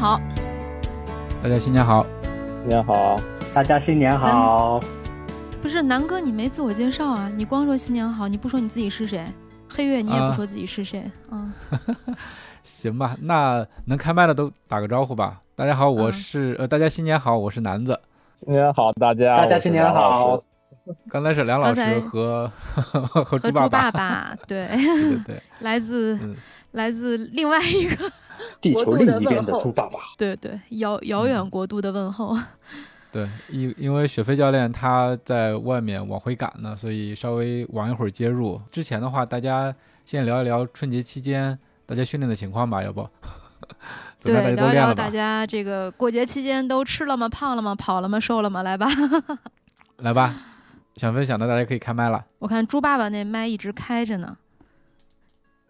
好。大家新年好，新年好，大家新年好。不是南哥，你没自我介绍啊？你光说新年好，你不说你自己是谁？黑月你也不说自己是谁啊？行吧，那能开麦的都打个招呼吧。大家好，我是、呃，大家新年好，我是南子。新年好，大家，大家新年好。刚才是梁老师和 和和猪猪爸爸爸，对，对 对对，来自、嗯来自另外一个，地球另一边的猪爸爸，对对，遥遥远国度的问候。对，因因为雪飞教练他在外面往回赶呢，所以稍微晚一会儿接入。之前的话，大家先聊一聊春节期间大家训练的情况吧，要不？怎么样？对，聊一聊大？家这个过节期间都吃了吗？胖了吗？跑了吗？瘦了吗？来吧，来吧，想分享的大家可以开麦了。我看猪爸爸那麦一直开着呢。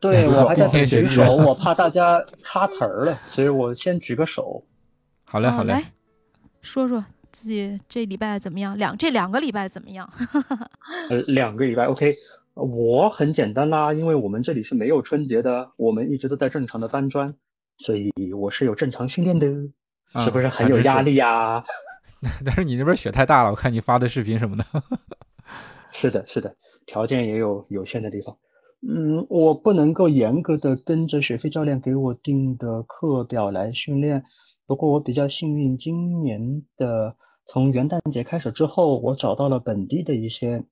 对我还在举手，我怕大家插词儿了，所以我先举个手。好嘞，好嘞。哦来说说自己这礼拜怎么样？两这两个礼拜怎么样？呃，两个礼拜，OK。我很简单啦，因为我们这里是没有春节的，我们一直都在正常的搬砖，所以我是有正常训练的，啊是不是很有压？力呀、但是你那边雪太大了，我看你发的视频什么的。是的，是的，条件也有有限的地方。嗯，我不能够严格的跟着雪飞教练给我定的课表来训练，不过我比较幸运，今年的从元旦节开始之后，我找到了本地的一些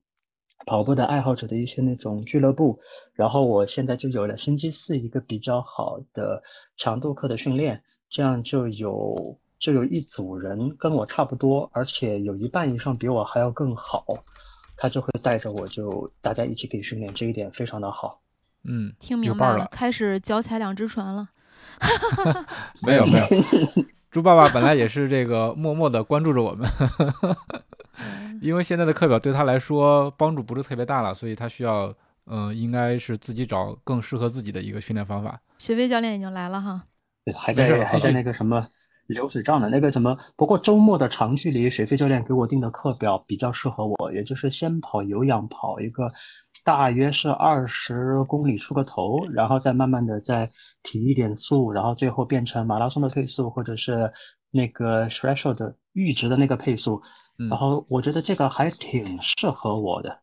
跑步的爱好者的一些那种俱乐部，然后我现在就有了星期四一个比较好的强度课的训练，这样就有就有一组人跟我差不多，而且有一半以上比我还要更好。他就会带着我就大家一起可以训练，这一点非常的好。嗯，听明白了。开始脚踩两只船了。没有没有，猪爸爸本来也是这个默默的关注着我们，嗯因为现在的课表对他来说帮助不是特别大了，所以他需要，嗯、应该是自己找更适合自己的一个训练方法。雪飞教练已经来了哈。还在还在那个什么流水账的那个什么，不过周末的长距离水飞教练给我定的课表比较适合我，也就是先跑有氧跑一个大约是二十公里出个头，然后再慢慢的再提一点速，然后最后变成马拉松的配速或者是那个 threshold 的阈值的那个配速，嗯然后我觉得这个还挺适合我的。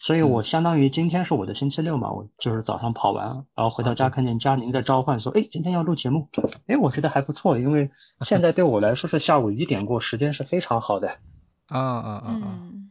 所以我相当于今天是我的星期六嘛，我就是早上跑完，然后回到家看见佳宁在召唤说，哎，今天要录节目，哎，我觉得还不错，因为现在对我来说是下午一点过，时间是非常好的。啊啊啊啊！嗯，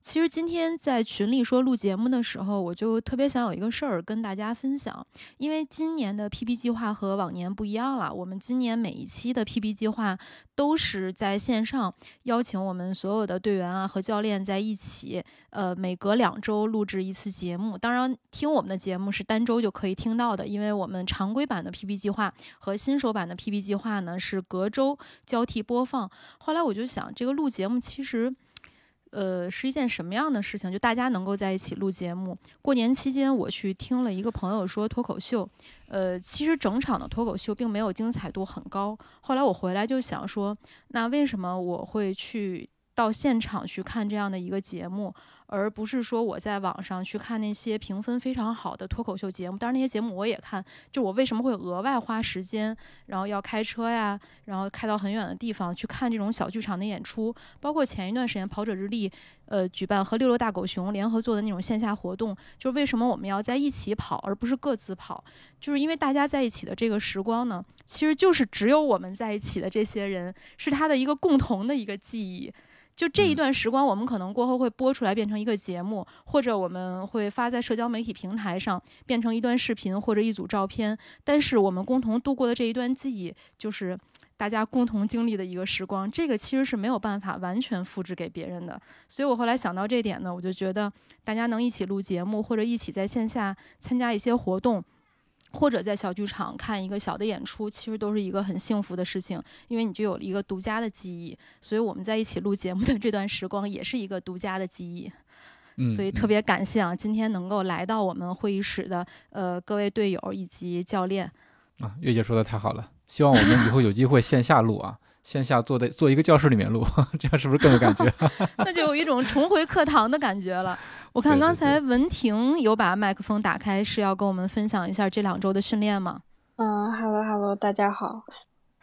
其实今天在群里说录节目的时候，我就特别想有一个事儿跟大家分享，因为今年的 PP 计划和往年不一样了。我们今年每一期的 PP 计划都是在线上邀请我们所有的队员啊和教练在一起，呃，每隔两周录制一次节目。当然，听我们的节目是单周就可以听到的，因为我们常规版的 PP 计划和新手版的 PP 计划呢是隔周交替播放。后来我就想，这个录节目其实。呃，是一件什么样的事情？就大家能够在一起录节目。过年期间，我去听了一个朋友说脱口秀，呃，其实整场的脱口秀并没有精彩度很高。后来我回来就想说，那为什么我会去到现场去看这样的一个节目，而不是说我在网上去看那些评分非常好的脱口秀节目？当然，那些节目我也看。就我为什么会额外花时间，然后要开车呀，然后开到很远的地方去看这种小剧场的演出？包括前一段时间跑者日历，呃，举办和六六大狗熊联合做的那种线下活动，就是为什么我们要在一起跑，而不是各自跑？就是因为大家在一起的这个时光呢，其实就是只有我们在一起的这些人，是他的一个共同的一个记忆。就这一嗯段时光，我们可能过后会播出来变成一个节目，或者我们会发在社交媒体平台上，变成一段视频或者一组照片。但是我们共同度过的这一段记忆，就是大家共同经历的一个时光，这个其实是没有办法完全复制给别人的。所以我后来想到这点呢，我就觉得大家能一起录节目，或者一起在线下参加一些活动，或者在小剧场看一个小的演出，其实都是一个很幸福的事情，因为你就有了一个独家的记忆。所以我们在一起录节目的这段时光，也是一个独家的记忆。所以特别感谢啊，今天能够来到我们会议室的呃各位队友以及教练。啊，月姐说的太好了，希望我们以后有机会线下录啊，线下坐在坐一个教室里面录，这样是不是更有感觉？那就有一种重回课堂的感觉了。我看刚才文婷有把麦克风打开，是要跟我们分享一下这两周的训练吗？嗯，Hello Hello，大家好。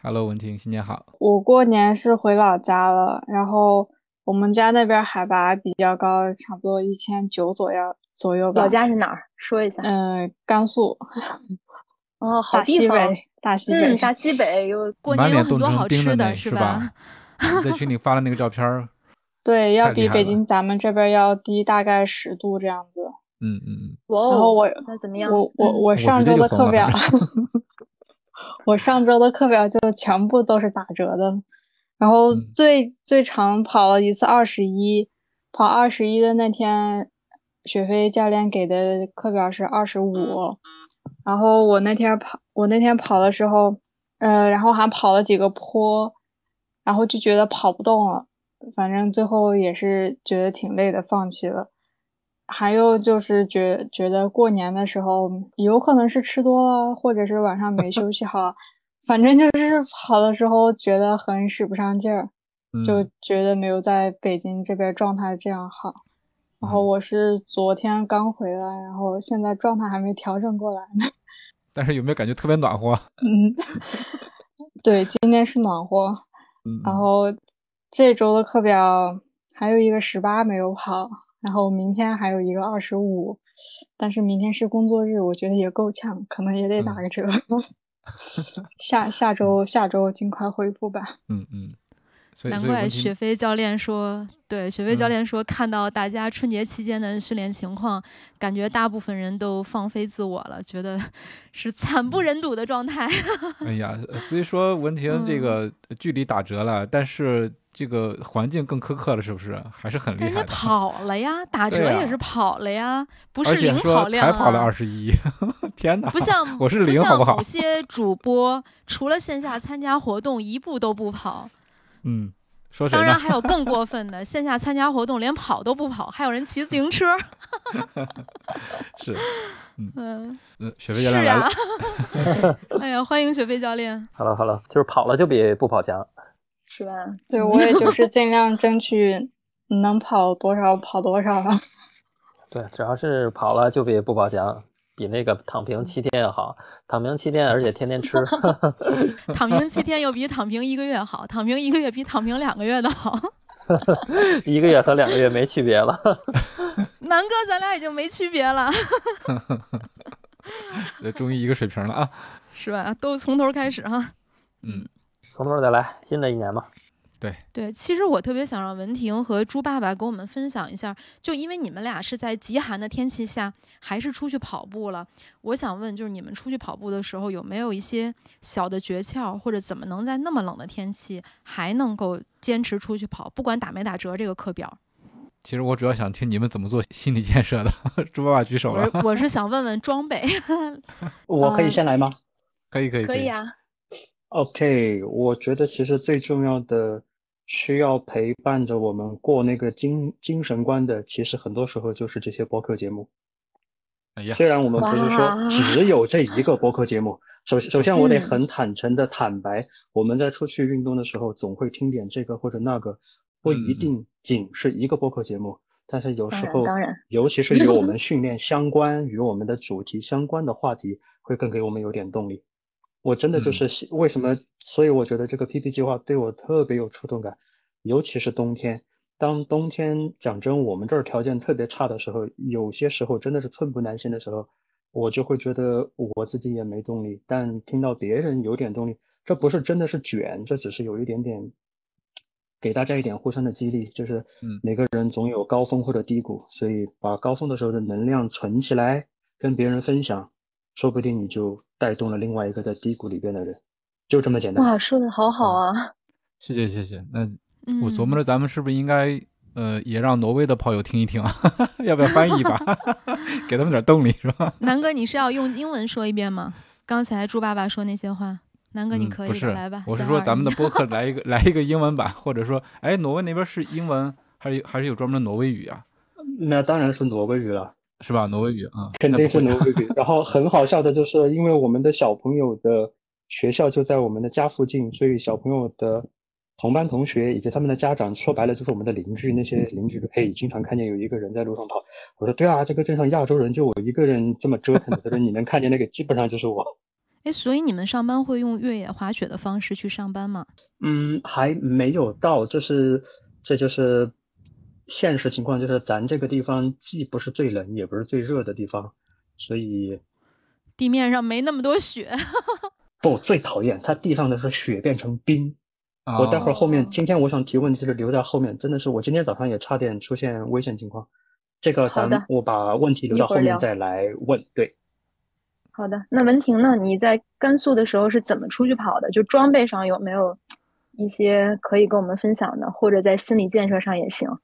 Hello 文婷，新年好。我过年是回老家了，然后。我们家那边海拔比较高，差不多一千九左右左右吧。老家是哪儿？说一下。嗯，甘肃。哦，好地方。大西北，大西北有过年有很多好吃的，是吧？在群里发了那个照片。对，要比北京咱们这边要低大概十度这样子。嗯嗯嗯。然后我那怎么样？我我我上周的课表，我上周的课表就全部都是打折的。然后最最长跑了一次二十一，跑二十一的那天，雪飞教练给的课表是二十五。然后我那天跑，我那天跑的时候，呃，然后还跑了几个坡，然后就觉得跑不动了，反正最后也是觉得挺累的，放弃了。还有就是觉觉得过年的时候，有可能是吃多了，或者是晚上没休息好。反正就是跑的时候觉得很使不上劲儿，就觉得没有在北京这边状态这样好。然后我是昨天刚回来，然后现在状态还没调整过来呢。但是有没有感觉特别暖和？嗯，对，今天是暖和。然后这周的课表还有一个十八没有跑，然后明天还有一个二十五，但是明天是工作日，我觉得也够呛，可能也得打个折。下下周下周尽快恢复吧。嗯嗯，难怪雪飞教练说，对雪飞教练说，看到大家春节期间的训练情况，感觉大部分人都放飞自我了，觉得 是惨不忍睹的状态。哎呀，所以说文婷这个距离打折了，但是。这个环境更苛刻了，是不是？还是很厉害。人家跑了呀，打折也是跑了呀，不是零跑量啊。才跑了二十一，天哪！不像我是零，好不好？某些主播除了线下参加活动，一步都不跑。嗯，说谁当然还有更过分的，线下参加活动连跑都不跑，还有人骑自行车。是，嗯嗯，雪飞教练来了。哎呀，欢迎雪飞教练。Hello，Hello，就是跑了就比不跑强。是吧？对，我也就是尽量争取能跑多少跑多少吧。对，只要是跑了就比不跑强，比那个躺平七天要好。躺平七天，而且天天吃。躺平七天又比躺平一个月好，躺平一个月比躺平两个月的好。一个月和两个月没区别了。南哥，咱俩已经没区别了。终于一个水平了啊！是吧？都从头开始哈。嗯。从头再来，新的一年嘛。对对，其实我特别想让文婷和朱爸爸给我们分享一下，就因为你们俩是在极寒的天气下，还是出去跑步了。我想问，就是你们出去跑步的时候，有没有一些小的诀窍，或者怎么能在那么冷的天气还能够坚持出去跑，不管打没打折这个课表？其实我主要想听你们怎么做心理建设的。朱爸爸举手了。我是想问问装备。我可以先来吗？可以可以可以啊。OK，我觉得其实最重要的需要陪伴着我们过那个精精神关的，其实很多时候就是这些播客节目。哎呀，虽然我们不是说只有这一个播客节目，首首先我得很坦诚的坦白，我们在出去运动的时候总会听点这个或者那个，不一定仅是一个播客节目，但是有时候，当然，尤其是与我们训练相关、与我们的主题相关的话题，会更给我们有点动力。我真的就是为什么，所以我觉得这个 PP 计划对我特别有触动感，尤其是冬天。当冬天讲真，我们这儿条件特别差的时候，有些时候真的是寸步难行的时候，我就会觉得我自己也没动力。但听到别人有点动力，这不是真的是卷，这只是有一点点给大家一点互相的激励，就是每个人总有高峰或者低谷，所以把高峰的时候的能量存起来，跟别人分享。说不定你就带动了另外一个在低谷里边的人，就这么简单。哇，说的好好啊！谢谢谢谢。那嗯我琢磨着，咱们是不是应该呃也让挪威的炮友听一听啊？要不要翻译一把，给他们点动力是吧？南哥，你是要用英文说一遍吗？刚才猪爸爸说那些话，南哥你嗯可以的，不是来吧。我是说咱们的2 1播客来一个来一个英文版，或者说，哎，挪威那边是英文，还是还是有专门的挪威语啊？那当然是挪威语了，是吧？挪威语啊，肯定是挪威语。然后很好笑的就是，因为我们的小朋友的学校就在我们的家附近，所以小朋友的同班同学以及他们的家长，说白了就是我们的邻居。那些邻居可以经常看见有一个人在路上跑。我说对啊，这个镇上亚洲人就我一个人这么折腾的。他说你能看见那个，基本上就是我。哎，所以你们上班会用越野滑雪的方式去上班吗？嗯，还没有到，这是这就是现实情况，就是咱这个地方既不是最冷，也不是最热的地方，所以地面上没那么多雪。不最讨厌它地上的是雪变成冰。啊我待会儿后哦面，今天我想提问题是留在后面，真的是我今天早上也差点出现危险情况。这个咱我把问题留到后面再来问。对，好的，那文婷呢？你在甘肃的时候是怎么出去跑的？就装备上有没有一些可以跟我们分享的，或者在心理建设上也行。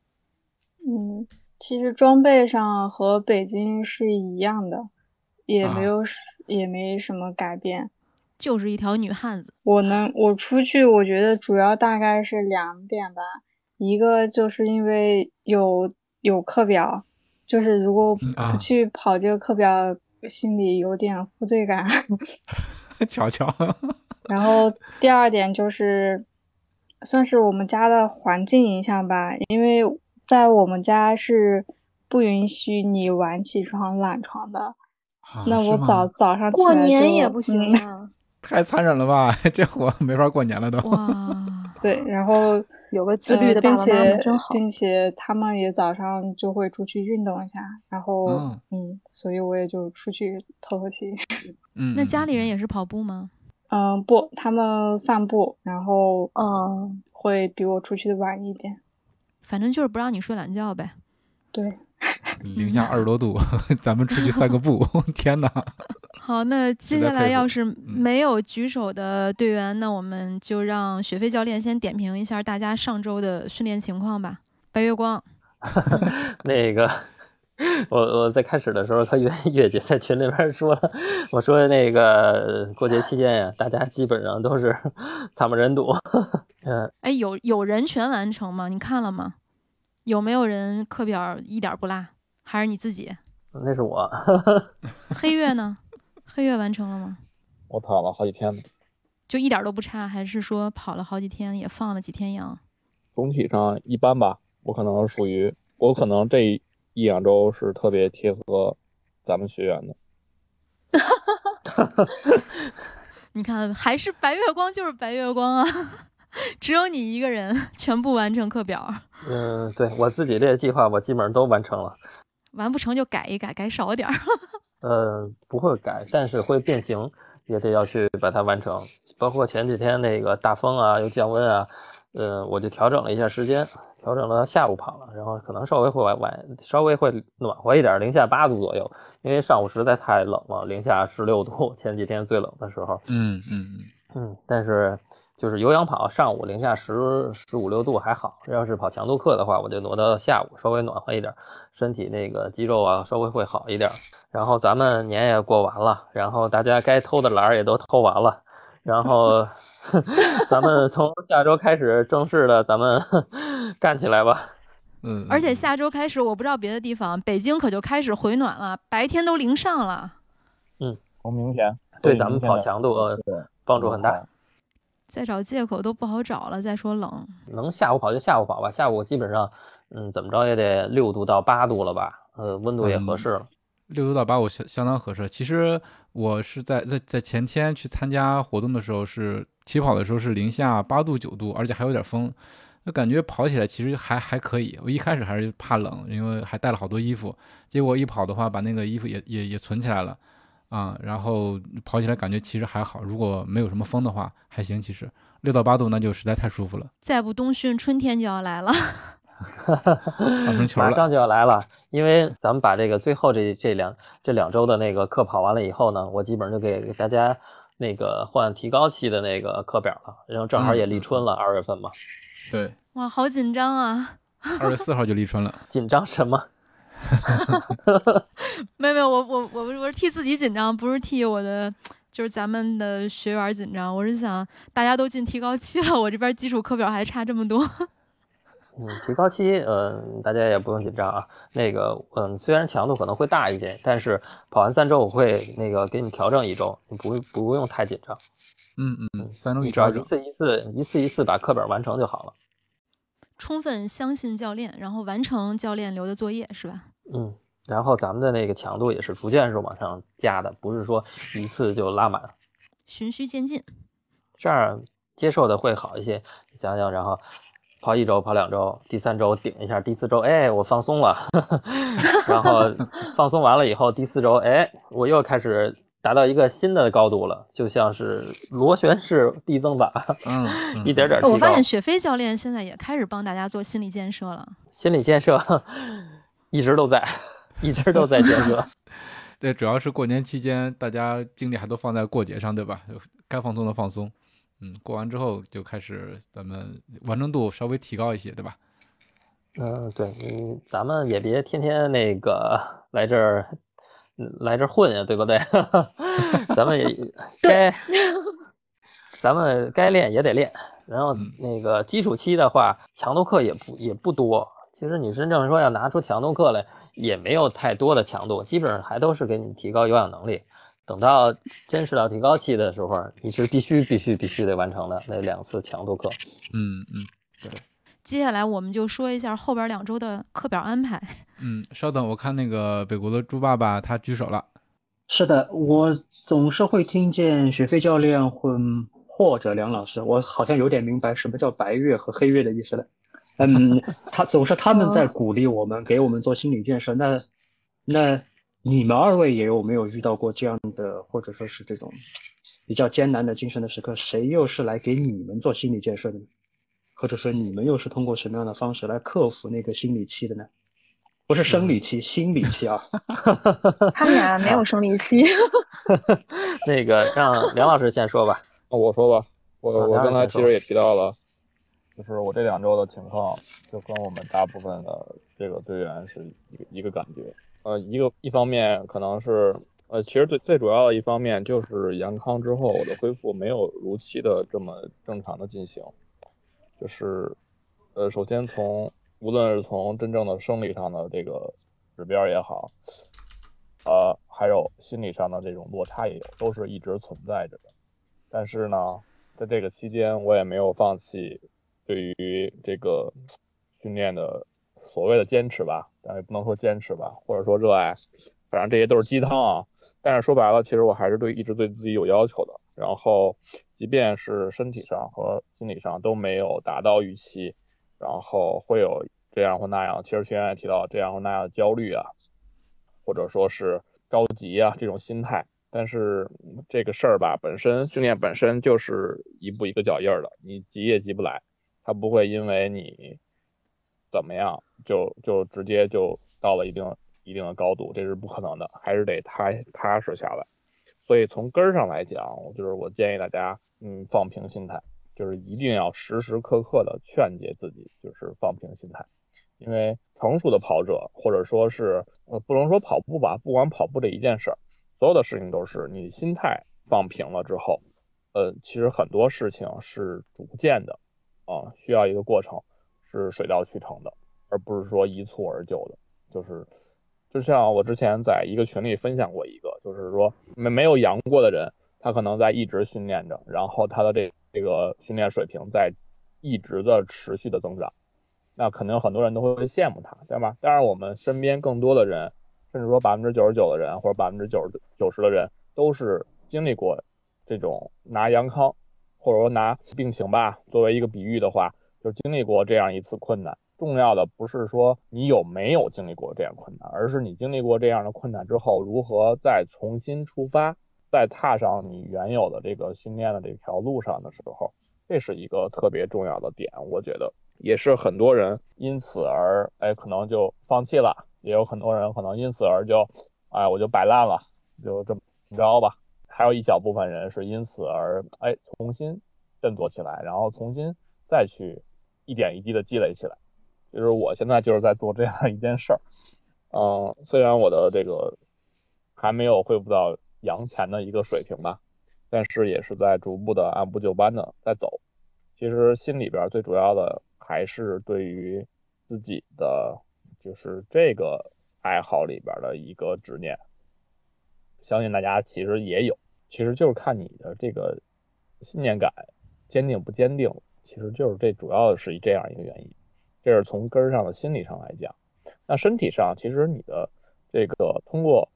嗯，其实装备上和北京是一样的，也啊没有什也没什么改变。就是一条女汉子。我能我出去，我觉得主要大概是两点吧，一个就是因为有有课表，就是如果不去跑这个课表，心里有点负罪感。瞧瞧，然后第二点就是，算是我们家的环境影响吧，因为在我们家是不允许你晚起床、懒床的。啊那我早早上起过来就年也不行嗯啊，太残忍了吧？这活没法过年了都。哇，对，然后有个自律的爸爸真好。并且他们也早上就会出去运动一下，然后嗯嗯，所以我也就出去透透气。嗯，那家里人也也是跑步吗？嗯，不，他们散步，然后嗯，会比我出去的晚一点。反正就是不让你睡懒觉呗。对，零下二十多度，咱们出去散个步，天哪！好，那接下来要是没有举手的队员，那我们就让雪飞教练先点评一下大家上周的训练情况吧。白月光，那个，我我在开始的时候，他月月姐在群里边说了，我说那个过节期间呀，大家基本上都是惨不忍睹。嗯，哎，有有人全完成吗？你看了吗？有没有人课表一点不落？还是你自己？那是我。黑月呢？黑月完成了吗？我跑了好几天呢，就一点都不差，还是说跑了好几天，也放了几天羊？总体上一般吧。我可能属于，我可能这一两周是特别贴合咱们学员的。你看，还是白月光就是白月光啊，只有你一个人全部完成课表，嗯，对我自己这些计划，我基本上都完成了。完不成就改一改，改少点儿。呃，不会改，但是会变形，也得要去把它完成。包括前几天那个大风啊，又降温啊，呃，我就调整了一下时间，调整到下午跑了，然后可能稍微会晚晚，稍微会暖和一点，零下八度左右，因为上午实在太冷了，零下十六度，前几天最冷的时候。嗯嗯嗯，嗯，但是就是有氧跑，上午零下十十五六度还好，要是跑强度课的话，我就挪到下午，稍微暖和一点，身体那个肌肉啊稍微会好一点。然后咱们年也过完了，然后大家该偷的懒儿也都偷完了，然后 咱们从下周开始正式的咱们 干起来吧。嗯，而且下周开始，我不知道别的地方，北京可就开始回暖了，白天都零上了。嗯从明天对咱们跑强度呃对帮助很大。再找借口都不好找了。再说冷，能下午跑就下午跑吧，下午基本上，嗯，怎么着也得六度到八度了吧，呃，温度也合适了。六度到八度相相当合适。其实我是在在在前天去参加活动的时候，是起跑的时候是零下八度九度，而且还有点风，就感觉跑起来其实还还可以。我一开始还是怕冷，因为还带了好多衣服，结果一跑的话，把那个衣服也也也存起来了。啊、然后跑起来感觉其实还好，如果没有什么风的话还行。其实六到八度那就实在太舒服了，再不冬训，春天就要来了。上升球了。马上就要来了，因为咱们把这个最后这这两这两周的那个课跑完了以后呢，我基本上就给给大家那个换提高期的那个课表了，然后正好也立春了，二月份嘛。对，哇，好紧张啊！二月四号就立春了，紧张什么？没有没有，我我我我是替自己紧张，不是替我的就是咱们的学员紧张。我是想大家都进提高期了，我这边基础课表还差这么多。嗯，提高期，嗯，大家也不用紧张啊。那个，嗯，虽然强度可能会大一些，但是跑完三周我会那个给你调整一周，你不不用太紧张。嗯嗯，三周一调，一次一次，一次一次把课本完成就好了。充分相信教练，然后完成教练留的作业，是吧？嗯，然后咱们的那个强度也是逐渐是往上加的，不是说一次就拉满，循序渐进，这样接受的会好一些。想想，然后。跑一周，跑两周，第三周顶一下，第四周，哎，我放松了，然后放松完了以后，第四周，哎，我又开始达到一个新的高度了，就像是螺旋式递增法，嗯，一点点。我发现雪飞教练现在也开始帮大家做心理建设了，心理建设 一直都在，一直都在建设。对，主要是过年期间，大家精力还都放在过节上，对吧？该放松的放松。嗯，过完之后就开始咱们完成度稍微提高一些，对吧？嗯，对，嗯，咱们也别天天那个来这儿来这儿混呀，对不对？咱们也 该 咱们该练也得练。然后那个基础期的话，强度课也不也不多。其实你真正说要拿出强度课来，也没有太多的强度，基本上还都是给你提高有氧能力。等到真实到提高期的时候，你是必须必须必须得完成的那两次强度课。嗯嗯，对。接下来我们就说一下后边两周的课表安排。嗯，稍等，我看那个北国的猪爸爸他举手了。是的，我总是会听见雪飞教练或或者梁老师，我好像有点明白什么叫白月和黑月的意思了。嗯，他总是他们在鼓励我们，给我们做心理建设。那那。你们二位也有没有遇到过这样的，或者说是这种比较艰难的精神的时刻？谁又是来给你们做心理建设的呢？或者说你们又是通过什么样的方式来克服那个心理期的呢？不是生理期，心理期啊。他们俩没有生理期。那个让梁老师先说吧。我说吧，我我刚才其实也提到了，就是我这两周的情况，就跟我们大部分的这个队员是一个一个感觉。呃，一个一方面可能是，呃，其实最最主要的一方面就是阳康之后，我的恢复没有如期的这么正常的进行，就是，呃，首先从无论是从真正的生理上的这个指标也好，呃，还有心理上的这种落差也有，都是一直存在着的。但是呢，在这个期间，我也没有放弃对于这个训练的。所谓的坚持吧，但也不能说坚持吧，或者说热爱，反正这些都是鸡汤啊。但是说白了，其实我还是对一直对自己有要求的。然后，即便是身体上和心理上都没有达到预期，然后会有这样或那样。其实学员也提到这样或那样的焦虑啊，或者说是着急啊这种心态。但是这个事儿吧，本身训练本身就是一步一个脚印儿的，你急也急不来，它不会因为你。怎么样，就就直接就到了一定一定的高度，这是不可能的，还是得踏踏实下来。所以从根儿上来讲，就是我建议大家，嗯，放平心态，就是一定要时时刻刻的劝诫自己，就是放平心态。因为成熟的跑者，或者说是呃，不能说跑步吧，不管跑步这一件事儿，所有的事情都是你心态放平了之后，呃，其实很多事情是逐渐的啊，需要一个过程。是水到渠成的，而不是说一蹴而就的。就是，就像我之前在一个群里分享过一个，就是说没没有阳过的人，他可能在一直训练着，然后他的这这个训练水平在一直的持续的增长，那肯定很多人都会羡慕他，对吧？当然，我们身边更多的人，甚至说百分之九十九的人或者百分之九十九十的人，都是经历过这种拿阳康或者说拿病情吧作为一个比喻的话。就经历过这样一次困难，重要的不是说你有没有经历过这样困难，而是你经历过这样的困难之后，如何再重新出发，再踏上你原有的这个训练的这条路上的时候，这是一个特别重要的点，我觉得也是很多人因此而哎可能就放弃了，也有很多人可能因此而就哎我就摆烂了，就这么着吧。还有一小部分人是因此而哎重新振作起来，然后重新再去一点一滴的积累起来。就是我现在就是在做这样一件事儿，嗯，虽然我的这个还没有恢复到阳钱的一个水平吧，但是也是在逐步的按部就班的在走。其实心里边最主要的还是对于自己的就是这个爱好里边的一个执念。相信大家其实也有，其实就是看你的这个信念感坚定不坚定，其实就是这主要的是这样一个原因，这是从根上的心理上来讲。那身体上，其实你的这个通过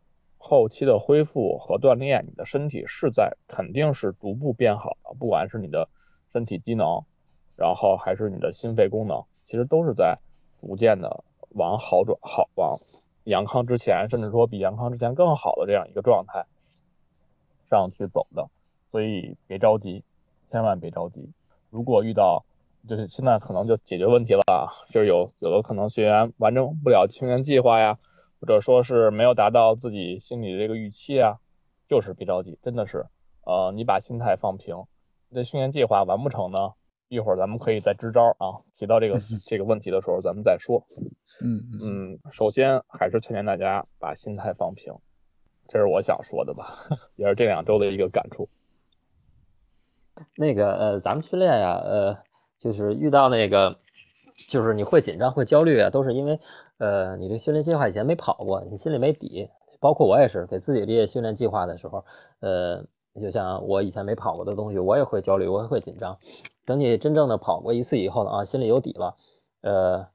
后期的恢复和锻炼，你的身体是在肯定是逐步变好的，不管是你的身体机能，然后还是你的心肺功能，其实都是在逐渐的往好转好往。阳康之前，甚至说比阳康之前更好的这样一个状态上去走的，所以别着急，千万别着急。如果遇到就是现在可能就解决问题了，就是有有的可能学员完成不了训练计划呀，或者说是没有达到自己心里的这个预期啊，就是别着急，真的是，呃，你把心态放平，那训练计划完不成呢？一会儿咱们可以再支招啊，提到这个 这个问题的时候，咱们再说。嗯嗯，首先还是劝劝大家把心态放平，这是我想说的吧，也是这两周的一个感触。那个呃，咱们训练呀，呃，就是遇到那个，就是你会紧张会焦虑啊，都是因为呃，你这训练计划以前没跑过，你心里没底。包括我也是给自己列训练计划的时候，呃，就像我以前没跑过的东西，我也会焦虑，我也会紧张。等你真正的跑过一次以后呢，啊，心里有底了，呃，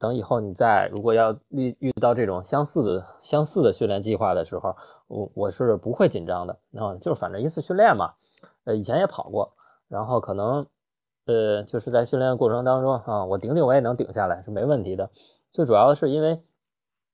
等以后你再如果要遇遇到这种相似的相似的训练计划的时候，我我是不会紧张的，啊，就是反正一次训练嘛，呃，以前也跑过，然后可能，呃，就是在训练过程当中啊，我顶顶我也能顶下来是没问题的，最主要的是因为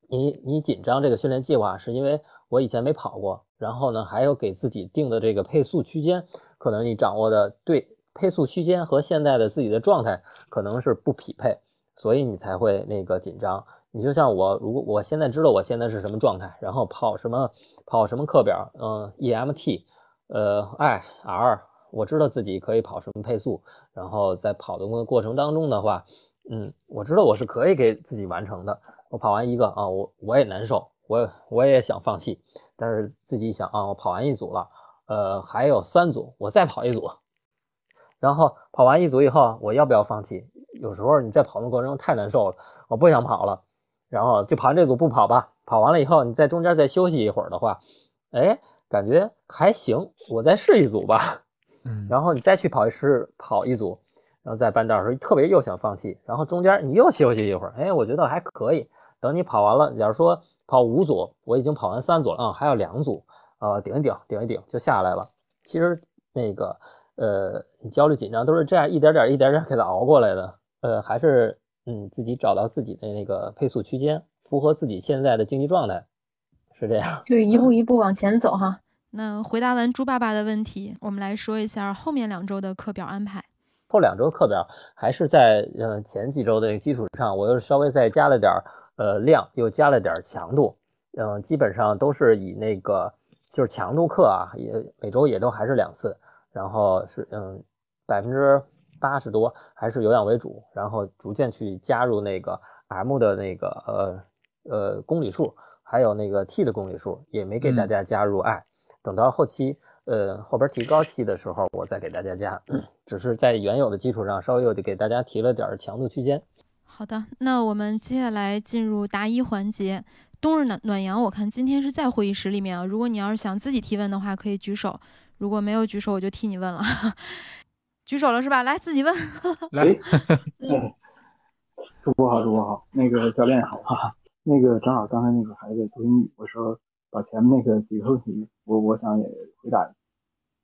你你紧张这个训练计划是因为我以前没跑过，然后呢还有给自己定的这个配速区间，可能你掌握的对。配速区间和现在的自己的状态可能是不匹配，所以你才会那个紧张。你就像我，如果我现在知道我现在是什么状态，然后跑什么跑什么课表，嗯，EMT，呃，IR，我知道自己可以跑什么配速，然后在跑的过程当中的话，嗯，我知道我是可以给自己完成的。我跑完一个啊，我我也难受，我我也想放弃，但是自己想啊，我跑完一组了，呃，还有三组，我再跑一组。然后跑完一组以后，我要不要放弃？有时候你在跑的过程中太难受了，我不想跑了，然后就跑完这组不跑吧。跑完了以后，你在中间再休息一会儿的话，哎，感觉还行，我再试一组吧。嗯，然后你再去跑一试跑一组，然后在半道的时候特别又想放弃，然后中间你又休息一会儿，哎，我觉得还可以。等你跑完了，假如说跑五组，我已经跑完三组了啊，还有两组，呃，顶一顶，顶一顶就下来了。其实那个。呃，你焦虑紧张都是这样一点点、一点点给它熬过来的。呃，还是嗯，自己找到自己的那个配速区间，符合自己现在的竞技状态，是这样。就一步一步往前走哈。那回答完猪爸爸的问题，我们来说一下后面两周的课表安排。后两周课表还是在呃前几周的基础上，我又稍微再加了点呃量，又加了点强度。嗯，基本上都是以那个就是强度课啊，也每周也都还是两次。然后是嗯，百分之八十多还是有氧为主，然后逐渐去加入那个 M 的那个呃呃公里数，还有那个 T 的公里数，也没给大家加入 I。等到后期呃后边提高期的时候，我再给大家加，只是在原有的基础上稍微又给大家提了点强度区间。好的，那我们接下来进入答疑环节。冬日暖暖阳，我看今天是在会议室里面啊，如果你要是想自己提问的话，可以举手。如果没有举手，我就替你问了。举手了是吧？来，自己问。来，主播好，主播好，那个教练好哈。那个正好刚才那个孩子读英语，我说把前面那个几个问题，我我想也回答一下。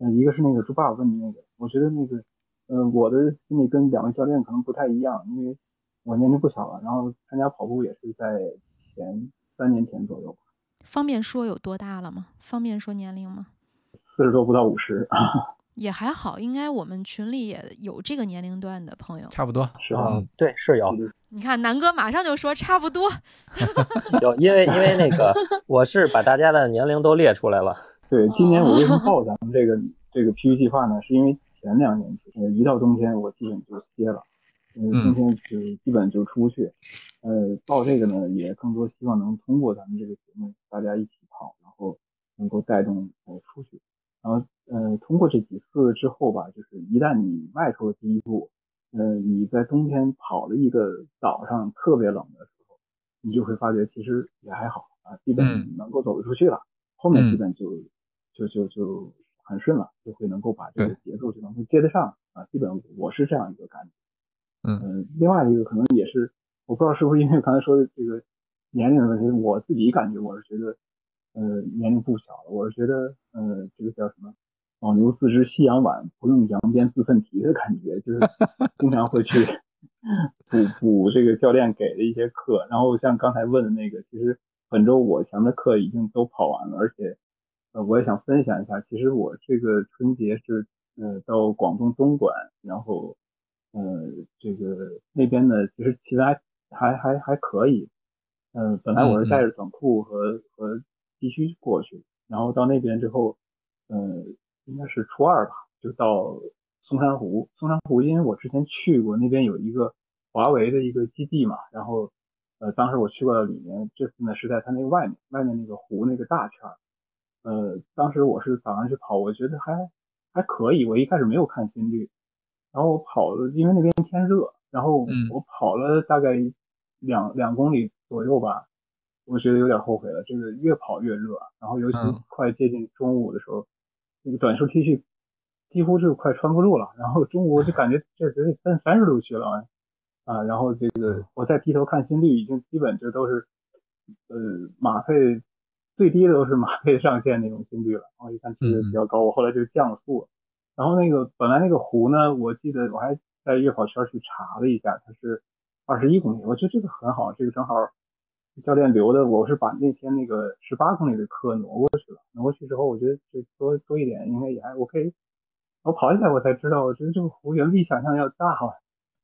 嗯，一个是那个猪爸问的那个，我觉得那个，嗯，我的心里跟两位教练可能不太一样，因为我年龄不小了，然后参加跑步也是在前三年前左右。方便说有多大了吗？方便说年龄吗？四十多不到五十，也还好，应该我们群里也有这个年龄段的朋友，差不多是啊，对，是有。你看南哥马上就说差不多，有，因为因为那个我是把大家的年龄都列出来了，对，今年我为什么报咱们这个这个 PP 计划呢？是因为前两年呃一到冬天我基本就歇了，因为冬天就基本就出不去。呃，报这个呢也更多希望能通过咱们这个节目大家一起跑，然后能够带动呃出去。然后呃通过这几次之后吧，就是一旦你迈出了第一步，呃你在冬天跑了一个早上特别冷的时候，你就会发觉其实也还好啊，基本能够走得出去了。后面基本就。就就就很顺了，就会能够把这个节奏就能够接得上啊。基本我是这样一个感觉。嗯，另外一个可能也是，我不知道是不是因为刚才说的这个年龄的问题，我自己感觉我是觉得，呃，年龄不小了。我是觉得，呃，这个叫什么“老牛自知夕阳晚，不用扬鞭自奋蹄”的感觉，就是 经常会去补补这个教练给的一些课。然后像刚才问的那个，其实本周我前的课已经都跑完了，而且。呃，我也想分享一下，其实我这个春节是呃到广东东莞，然后呃这个那边呢，其实其实还还还还可以，嗯，本来我是带着短裤和和 T 恤过去，然后到那边之后，嗯，应该是初二吧，就到松山湖，松山湖，因为我之前去过那边有一个华为的一个基地嘛，然后呃当时我去过了里面，这次呢是在它那个外面，外面那个湖那个大圈儿。呃，当时我是早上去跑，我觉得还还可以。我一开始没有看心率，然后我跑了，因为那边天热，然后我跑了大概两两公里左右吧，我觉得有点后悔了。这个越跑越热，然后尤其快接近中午的时候，那个短袖 T 恤几乎就快穿不住了。然后中午就感觉这得奔三十度去了啊，然后这个我再低头看心率，已经基本这都是呃马配。最低的都是马配上限那种心率了，然后一看其实比较高，我后来就降速。然后那个本来那个湖呢，我记得我还在月跑圈去查了一下，它是二十一公里，我觉得这个很好，这个正好教练留的。我是把那天那个十八公里的课挪过去了，挪过去之后，我觉得就多多一点应该也还 OK。我跑起来我才知道，我觉得这个湖远比想象要大。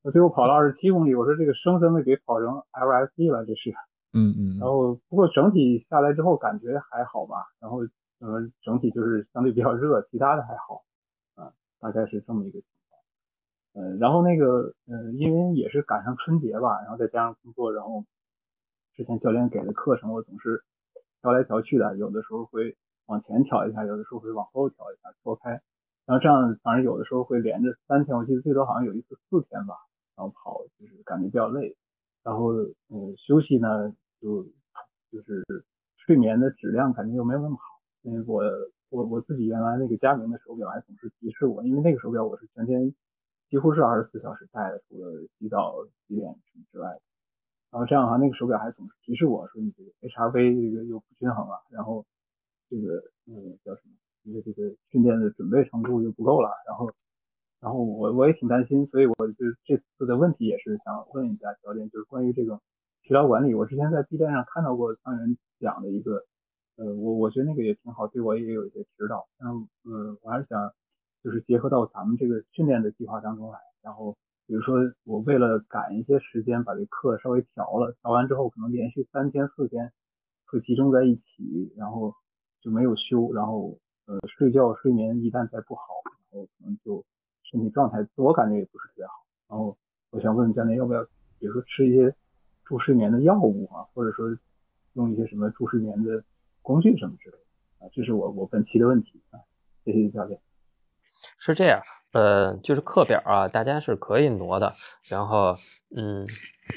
我最后跑了二十七公里，我说这个生生的给跑成 LSD 了，这是。嗯嗯，然后不过整体下来之后感觉还好吧，然后呃整体就是相对比较热，其他的还好啊，大概是这么一个情况。呃，然后那个呃因为也是赶上春节吧，然后再加上工作，然后之前教练给的课程我总是调来调去的，有的时候会往前调一下，有的时候会往后调一下错开，然后这样反正有的时候会连着三天，我记得最多好像有一次四天吧，然后跑就是感觉比较累，然后嗯休息呢。就就是睡眠的质量感觉又没有那么好，因为我我我自己原来那个佳明的手表还总是提示我，因为那个手表我是全天几乎是二十四小时戴的，除了洗澡洗脸之外，然后这样的话那个手表还总是提示我说你这个 HRV 这个又不均衡了，然后这个嗯叫什么，你的这个训练的准备程度又不够了，然后然后我我也挺担心，所以我就这次的问题也是想问一下教练，就是关于这个。疲劳管理，我之前在 B 站上看到过汤圆讲的一个，呃，我我觉得那个也挺好，对我也有一些指导。嗯，呃，我还是想就是结合到咱们这个训练的计划当中来。然后，比如说我为了赶一些时间，把这课稍微调了，调完之后可能连续三天四天会集中在一起，然后就没有休，然后呃睡觉睡眠一旦再不好，然后可能就身体状态自我感觉也不是特别好。然后我想问教练，要不要比如说吃一些。助睡眠的药物啊，或者说用一些什么助睡眠的工具什么之类的啊，这是我我本期的问题啊，谢谢教练。是这样，呃，就是课表啊，大家是可以挪的，然后嗯，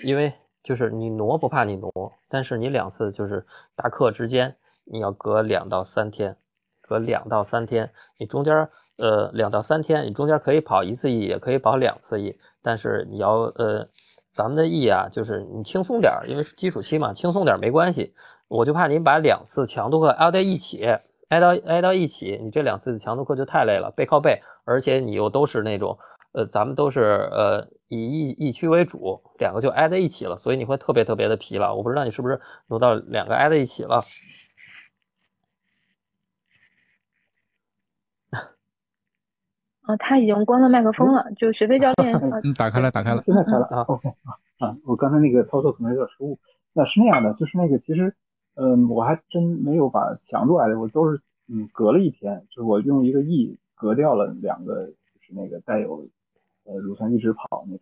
因为就是你挪不怕你挪，但是你两次就是大课之间你要隔两到三天，隔两到三天，你中间呃两到三天，你中间可以跑一次 E，也可以跑两次 E，但是你要呃。咱们的 E 啊，就是你轻松点，因为是基础期嘛，轻松点没关系。我就怕您把两次强度课挨在一起，挨到挨到一起，你这两次的强度课就太累了，背靠背，而且你又都是那种，呃，咱们都是呃以 E E 区为主，两个就挨在一起了，所以你会特别特别的疲劳。我不知道你是不是挪到两个挨在一起了。啊，他已经关了麦克风了，就学飞教练，嗯，打开了，打开了，现在开了啊，OK 啊啊，我刚才那个操作可能有点失误，那是那样的，就是那个其实，嗯，我还真没有把强度来的，我都是嗯，隔了一天，就是我用一个 E 隔掉了两个，就是那个带有呃乳酸一直跑那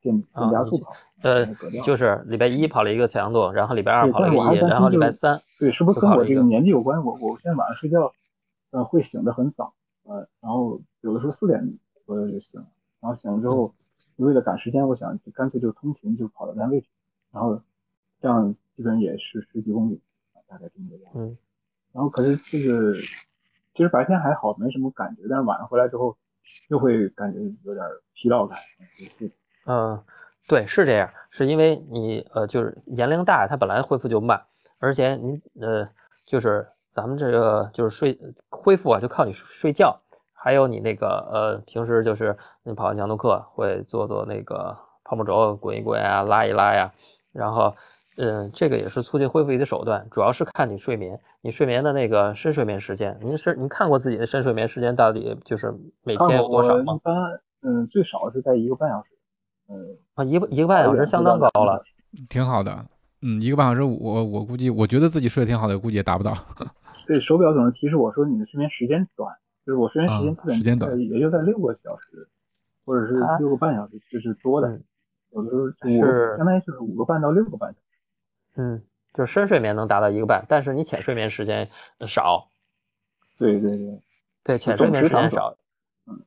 电电加速跑，呃，就是礼拜一跑了一个强度，然后礼拜二跑了一个 E，然后礼拜三，对，是不是跟我这个年纪有关？我我现在晚上睡觉，呃，会醒得很早，呃，然后有的时候四点左右就醒了，然后醒了之后，为了赶时间，我想干脆就通勤，就跑到单位去，然后这样基本也是十几公里，大概这么个样。嗯。然后可是就是，其实白天还好，没什么感觉，但是晚上回来之后，又会感觉有点疲劳感。嗯，对，是这样，是因为你呃，就是年龄大，它本来恢复就慢，而且你呃，就是咱们这个就是睡恢复啊，就靠你睡觉，还有你那个呃，平时就是你跑完强度课会做做那个泡沫轴，滚一滚啊，拉一拉呀，然后。嗯，这个也是促进恢复的手段，主要是看你睡眠，你睡眠的那个深睡眠时间。您是您看过自己的深睡眠时间到底就是每天多少吗？一般，嗯，最少是在一个半小时。嗯啊，一个一个半小时相当高了，挺好的。嗯，一个半小时，我我估计，我觉得自己睡得挺好的，估计也达不到。对，手表总是提示我说你的睡眠时间短，就是我睡眠时间基时间短，也就在六个小时，或者是六个半小时，这是多的。有的时候是相当于就是五个半到六个半小时。嗯，就是深睡眠能达到一个半，但是你浅睡眠时间少。对对对，对浅睡眠时间少。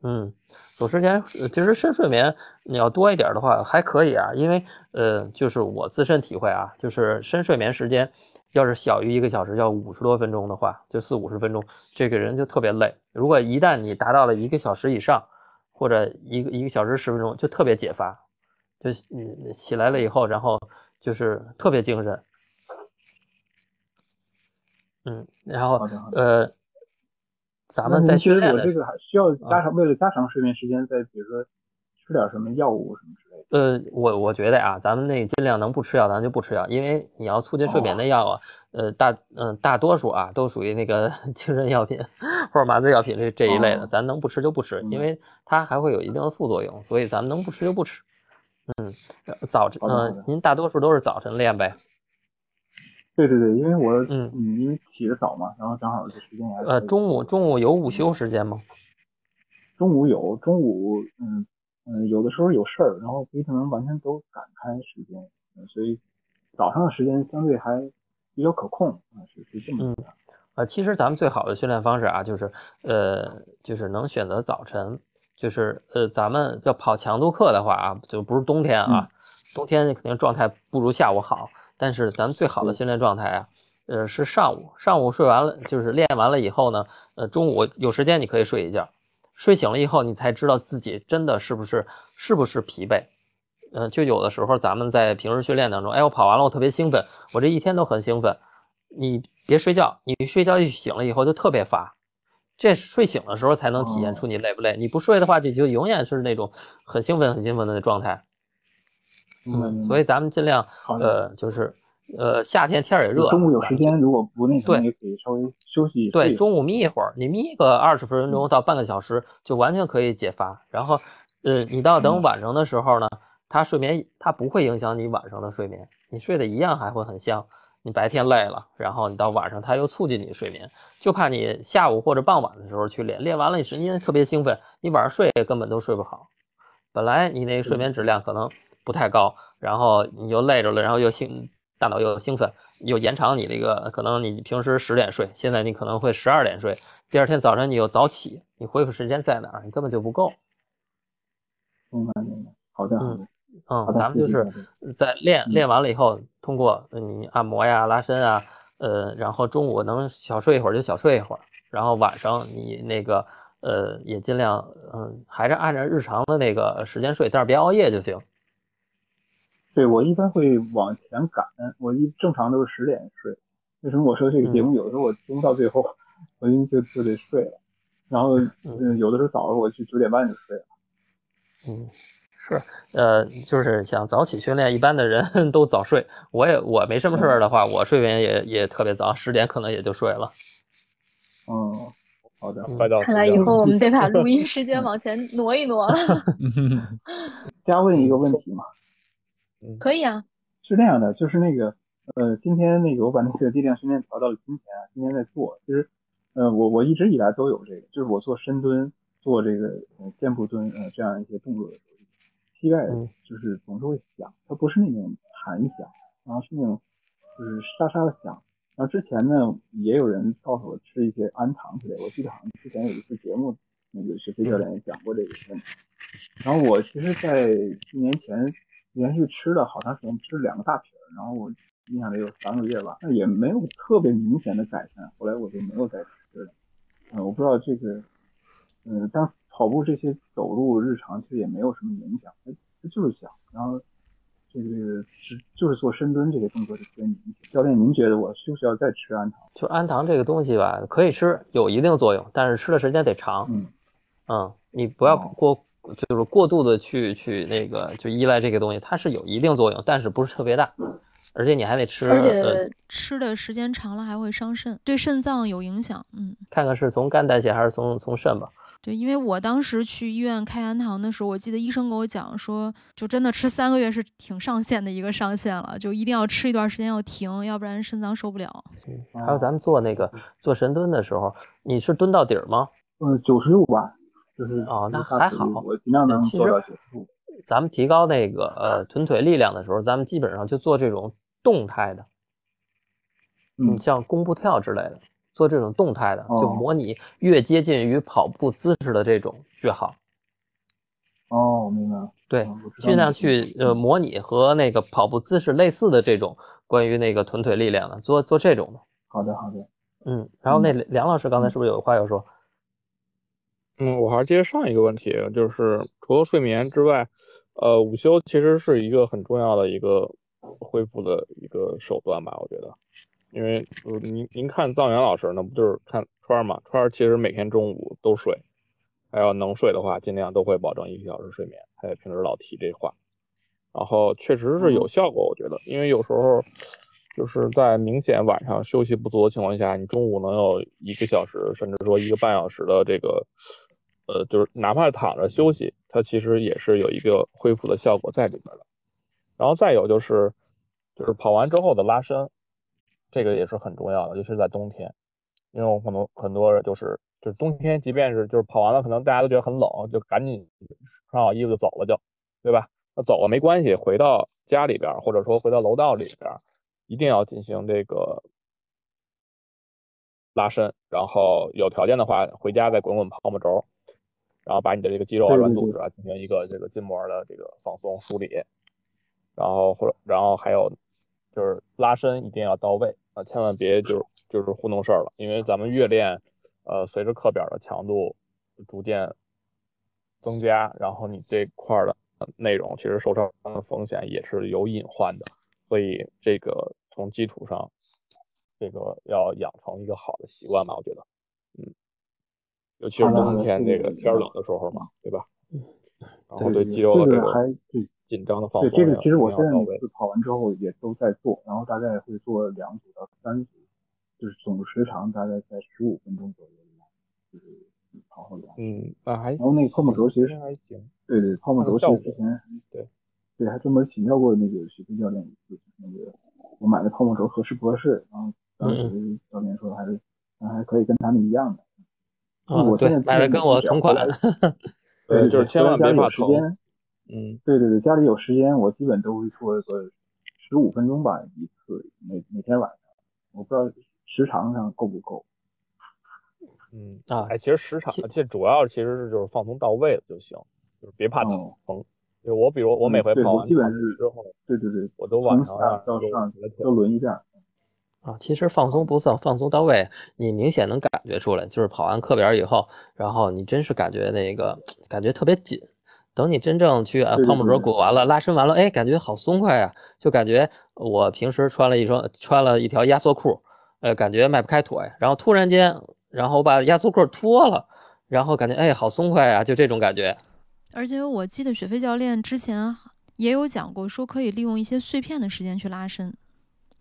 嗯，总时间其实深睡眠你要多一点的话还可以啊，因为呃，就是我自身体会啊，就是深睡眠时间要是小于一个小时，要五十多分钟的话，就四五十分钟，这个人就特别累。如果一旦你达到了一个小时以上，或者一个一个小时十分钟，就特别解乏，就嗯起来了以后，然后。就是特别精神，嗯，然后呃，咱们在训练的这个还需要加长，为了加长睡眠时间，再比如说吃点什么药物什么之类的。呃，我我觉得啊，咱们那尽量能不吃药，咱就不吃药，因为你要促进睡眠的药啊，呃，大嗯大多数啊都属于那个 精神药品或者麻醉药品这这一类的，咱能不吃就不吃，因为它还会有一定的副作用，所以咱们能不吃就不吃。嗯，早晨，嗯，您大多数都是早晨练呗？对对对，因为我，嗯嗯，因为起得早嘛，然后正好这时间也。呃，中午中午有午休时间吗？中午有，中午，嗯嗯，有的时候有事儿，然后不可能完全都赶开时间，所以早上的时间相对还比较可控啊，是是这么嗯，呃，其实咱们最好的训练方式啊，就是呃，就是能选择早晨。就是呃，咱们要跑强度课的话啊，就不是冬天啊，冬天肯定状态不如下午好。但是咱们最好的训练状态啊，呃，是上午。上午睡完了，就是练完了以后呢，呃，中午有时间你可以睡一觉，睡醒了以后你才知道自己真的是不是是不是疲惫。嗯，就有的时候咱们在平时训练当中，哎，我跑完了，我特别兴奋，我这一天都很兴奋。你别睡觉，你睡觉一醒了以后就特别乏。这睡醒的时候才能体现出你累不累。你不睡的话，你就永远是那种很兴奋、很兴奋的状态。嗯，所以咱们尽量呃，就是呃，夏天天也热，中午有时间，如果不那什么，也可以稍微休息。对，中午眯一会儿，你眯个二十分钟到半个小时，就完全可以解乏。然后呃，你到等晚上的时候呢，它睡眠它不会影响你晚上的睡眠，你睡得一样还会很香。你白天累了，然后你到晚上，它又促进你睡眠，就怕你下午或者傍晚的时候去练，练完了你神经特别兴奋，你晚上睡根本都睡不好。本来你那个睡眠质量可能不太高，然后你又累着了，然后又兴，大脑又兴奋，又延长你那个，可能你平时十点睡，现在你可能会十二点睡，第二天早晨你又早起，你恢复时间在哪儿？你根本就不够。明白明白，好的。嗯。嗯，咱们就是在练练完了以后，通过你按摩呀、拉伸啊，呃，然后中午能小睡一会儿就小睡一会儿，然后晚上你那个呃也尽量嗯还是按照日常的那个时间睡，但是别熬夜就行。对我一般会往前赶，我一正常都是十点睡。为什么我说这个节目有的时候我听到最后，我就就得睡了，然后嗯有的时候早上我去九点半就睡了。嗯。是，呃，就是想早起训练，一般的人 都早睡。我也我没什么事儿的话，我睡眠也也特别早，十点可能也就睡了。嗯，好的，快到。看来以后我们得把录音 时间往前挪一挪了。加问一个问题嘛？可以啊。是这样的，就是那个，呃，今天那个我把那个力量训练调到了今天啊，今天在做。其实呃，我我一直以来都有这个，就是我做深蹲、做这个呃箭步蹲呃这样一些动作的时候，膝盖就是总是会响，它不是那种弹响，然后是那种就是沙沙的响。然后之前呢，也有人告诉我吃一些氨糖之类，我记得好像之前有一次节目，那个是飞教练也讲过这个问题。然后我其实，在一年前连续吃了好长时间，吃了两个大瓶，然后我印象里有三个月吧，那也没有特别明显的改善，后来我就没有再吃了。嗯，我不知道这个，嗯，当跑步这些走路日常其实也没有什么影响，它它就是想，然后。这个这个是就是做深蹲这个动作就特别明显。教练，您觉得我需不需要再吃氨糖？就氨糖这个东西吧，可以吃，有一定作用，但是吃的时间得长。嗯嗯，你不要过，就是过度的去去那个就依赖这个东西，它是有一定作用，但是不是特别大，而且你还得吃，而且吃的时间长了还会伤肾，对肾脏有影响。嗯，看看是从肝代谢还是从从肾吧。对，因为我当时去医院开氨糖的时候，我记得医生给我讲说，就真的吃三个月是挺上限的一个上限了，就一定要吃一段时间要停，要不然肾脏受不了。还有咱们做那个做深蹲的时候，你是蹲到底儿吗？嗯，九十度吧，就是哦，那还好，我尽量能做到九十度。咱们提高那个呃臀腿力量的时候，咱们基本上就做这种动态的，嗯，像弓步跳之类的。做这种动态的，就模拟越接近于跑步姿势的这种越好。哦，明白了。对，尽量去呃模拟和那个跑步姿势类似的这种关于那个臀腿力量的，做做这种的。好的，好的。嗯，然后那梁老师刚才是不是有话要说？嗯，我还是接着上一个问题，就是除了睡眠之外，呃，午休其实是一个很重要的一个恢复的一个手段吧，我觉得。因为呃，您您看藏元老师那不就是看川儿嘛？川儿其实每天中午都睡，还要能睡的话，尽量都会保证一个小时睡眠。他也平时老提这话，然后确实是有效果，我觉得。因为有时候就是在明显晚上休息不足的情况下，你中午能有一个小时，甚至说一个半小时的这个，呃，就是哪怕躺着休息，它其实也是有一个恢复的效果在里边的。然后再有就是，就是跑完之后的拉伸。这个也是很重要的，尤其是在冬天，因为我可能很多人就是就是冬天，即便是就是跑完了，可能大家都觉得很冷，就赶紧穿好衣服就走了，就对吧？那走了没关系，回到家里边或者说回到楼道里边，一定要进行这个拉伸，然后有条件的话回家再滚滚泡沫轴，然后把你的这个肌肉啊、软组织啊进行一个这个筋膜的这个放松梳理，然后或者然后还有就是拉伸一定要到位。啊，千万别就是就是糊弄事儿了，因为咱们越练，呃，随着课表的强度逐渐增加，然后你这块的内容其实受伤的风险也是有隐患的，所以这个从基础上，这个要养成一个好的习惯吧，我觉得，嗯，尤其是冬天这个天冷的时候嘛，对吧？嗯，然后对肌肉的这个紧张的放松。对这个，其实我现在每次跑完之后也都在做，然后大概会做两组到三组，就是总时长大概在十五分钟左右，就是跑后两。嗯啊还。然后那个泡沫轴其实还行。对对，泡沫轴其实之前对对还专门请教过那个徐飞教练一次，那个我买的泡沫轴合适不合适，然后当时教练说还是还可以跟他们一样的。啊对，买的跟我同款。对，就是千万别怕时间。嗯，对对对，家里有时间，我基本都会做个十五分钟吧一次，每每天晚上，我不知道时长上够不够。嗯啊，哎，其实时长，其实主要其实是就是放松到位了就行，就是别怕疼。就我比如我每回跑完基本是之后，对对对，我都晚上到上都轮一下。啊，其实放松不算放松到位，你明显能感觉出来，就是跑完课表以后，然后你真是感觉那个感觉特别紧。等你真正去啊，泡沫轴裹完了，拉伸完了，哎，感觉好松快啊，就感觉我平时穿了一双穿了一条压缩裤，呃，感觉迈不开腿，然后突然间，然后把压缩裤脱了，然后感觉哎，好松快啊，就这种感觉。而且我记得雪飞教练之前也有讲过，说可以利用一些碎片的时间去拉伸，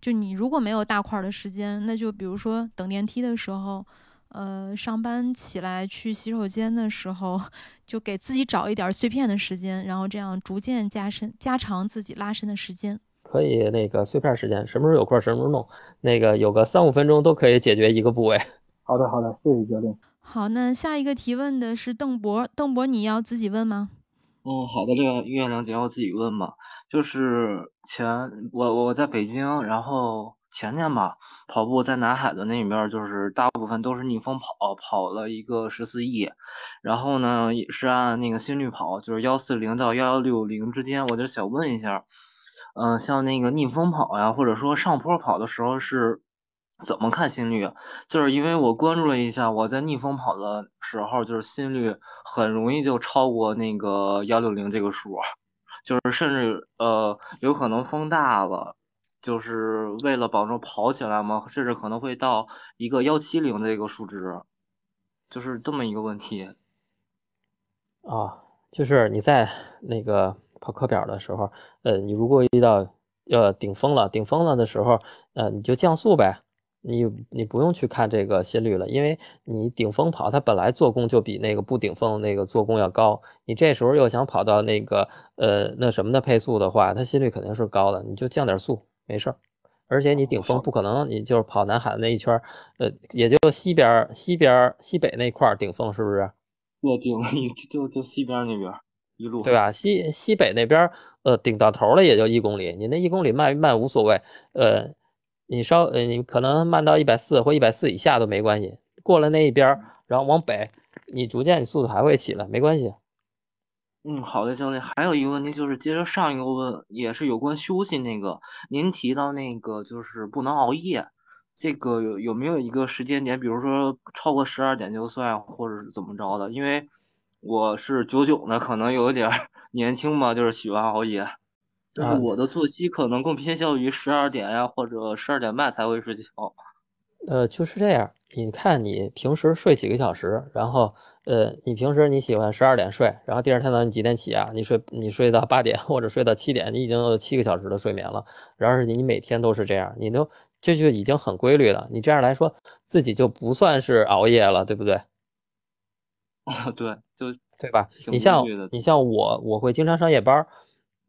就你如果没有大块的时间，那就比如说等电梯的时候。呃，上班起来去洗手间的时候，就给自己找一点碎片的时间，然后这样逐渐加深、加长自己拉伸的时间。可以那个碎片时间，什么时候有空什么时候弄，那个有个三五分钟都可以解决一个部位。好的，好的，谢谢教练。好，那下一个提问的是邓博，邓博你要自己问吗？嗯，好的，这个月亮姐，要自己问吧。就是前我我在北京，然后前天吧跑步在南海的那边，就是大部分都是逆风跑，跑了一个十四亿，然后呢是按那个心率跑，就是幺四零到幺幺六零之间。我就想问一下，嗯，像那个逆风跑呀，或者说上坡跑的时候是。怎么看心率？就是因为我关注了一下，我在逆风跑的时候，就是心率很容易就超过那个幺六零这个数，就是甚至呃有可能风大了，就是为了保证跑起来嘛，甚至可能会到一个幺七零的一个数值，就是这么一个问题。啊，就是你在那个跑课表的时候，呃，你如果遇到要顶峰了，顶峰了的时候，呃，你就降速呗。你你不用去看这个心率了，因为你顶峰跑，它本来做工就比那个不顶峰那个做工要高。你这时候又想跑到那个呃那什么的配速的话，它心率肯定是高的，你就降点速没事儿。而且你顶峰不可能，你就是跑南海那一圈，呃，也就西边西边西北那块顶峰是不是？对顶 就就西边那边一路对吧？西西北那边呃顶到头了也就一公里，你那一公里慢慢无所谓，呃。你稍呃，你可能慢到一百四或一百四以下都没关系。过了那一边，然后往北，你逐渐你速度还会起来，没关系。嗯，好的，教练。还有一个问题就是，接着上一个问，也是有关休息那个。您提到那个就是不能熬夜，这个有有没有一个时间点？比如说超过十二点就算，或者是怎么着的？因为我是九九的，可能有点 年轻嘛，就是喜欢熬夜。就是我的作息可能更偏向于十二点呀，或者十二点半才会睡觉。呃，就是这样。你看你平时睡几个小时，然后呃，你平时你喜欢十二点睡，然后第二天早上你几点起啊？你睡你睡到八点或者睡到七点，你已经有七个小时的睡眠了。然而你每天都是这样，你都这就已经很规律了。你这样来说，自己就不算是熬夜了，对不对？啊，对，就对吧？你像你像我，我会经常上夜班，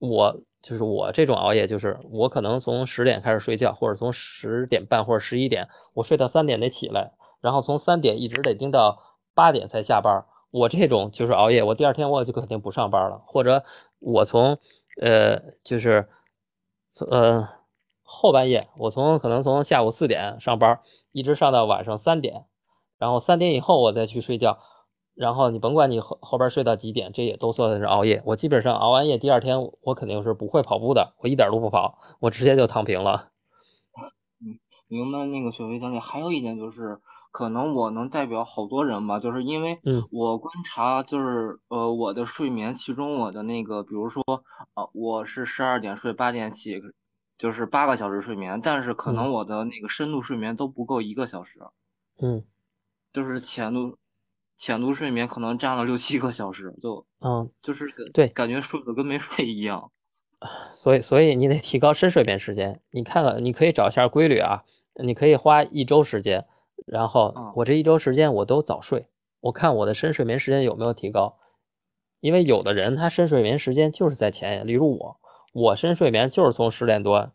我。就是我这种熬夜，就是我可能从十点开始睡觉，或者从十点半或者十一点，我睡到三点得起来，然后从三点一直得盯到八点才下班。我这种就是熬夜，我第二天我就肯定不上班了。或者我从呃就是呃后半夜，我从可能从下午四点上班，一直上到晚上三点，然后三点以后我再去睡觉。然后你甭管你后后边睡到几点，这也都算是熬夜。我基本上熬完夜，第二天我肯定是不会跑步的，我一点都不跑，我直接就躺平了。嗯，明白那个雪飞小姐。还有一点就是，可能我能代表好多人吧，就是因为我观察，就是呃我的睡眠，其中我的那个，比如说啊，我是十二点睡，八点起，就是八个小时睡眠，但是可能我的那个深度睡眠都不够一个小时。嗯，就是浅度。浅度睡眠可能占了六七个小时，就嗯，就是对，感觉睡得跟没睡一样。所以，所以你得提高深睡眠时间。你看看，你可以找一下规律啊。你可以花一周时间，然后我这一周时间我都早睡，我看我的深睡眠时间有没有提高。因为有的人他深睡眠时间就是在前沿，例如我，我深睡眠就是从十点多。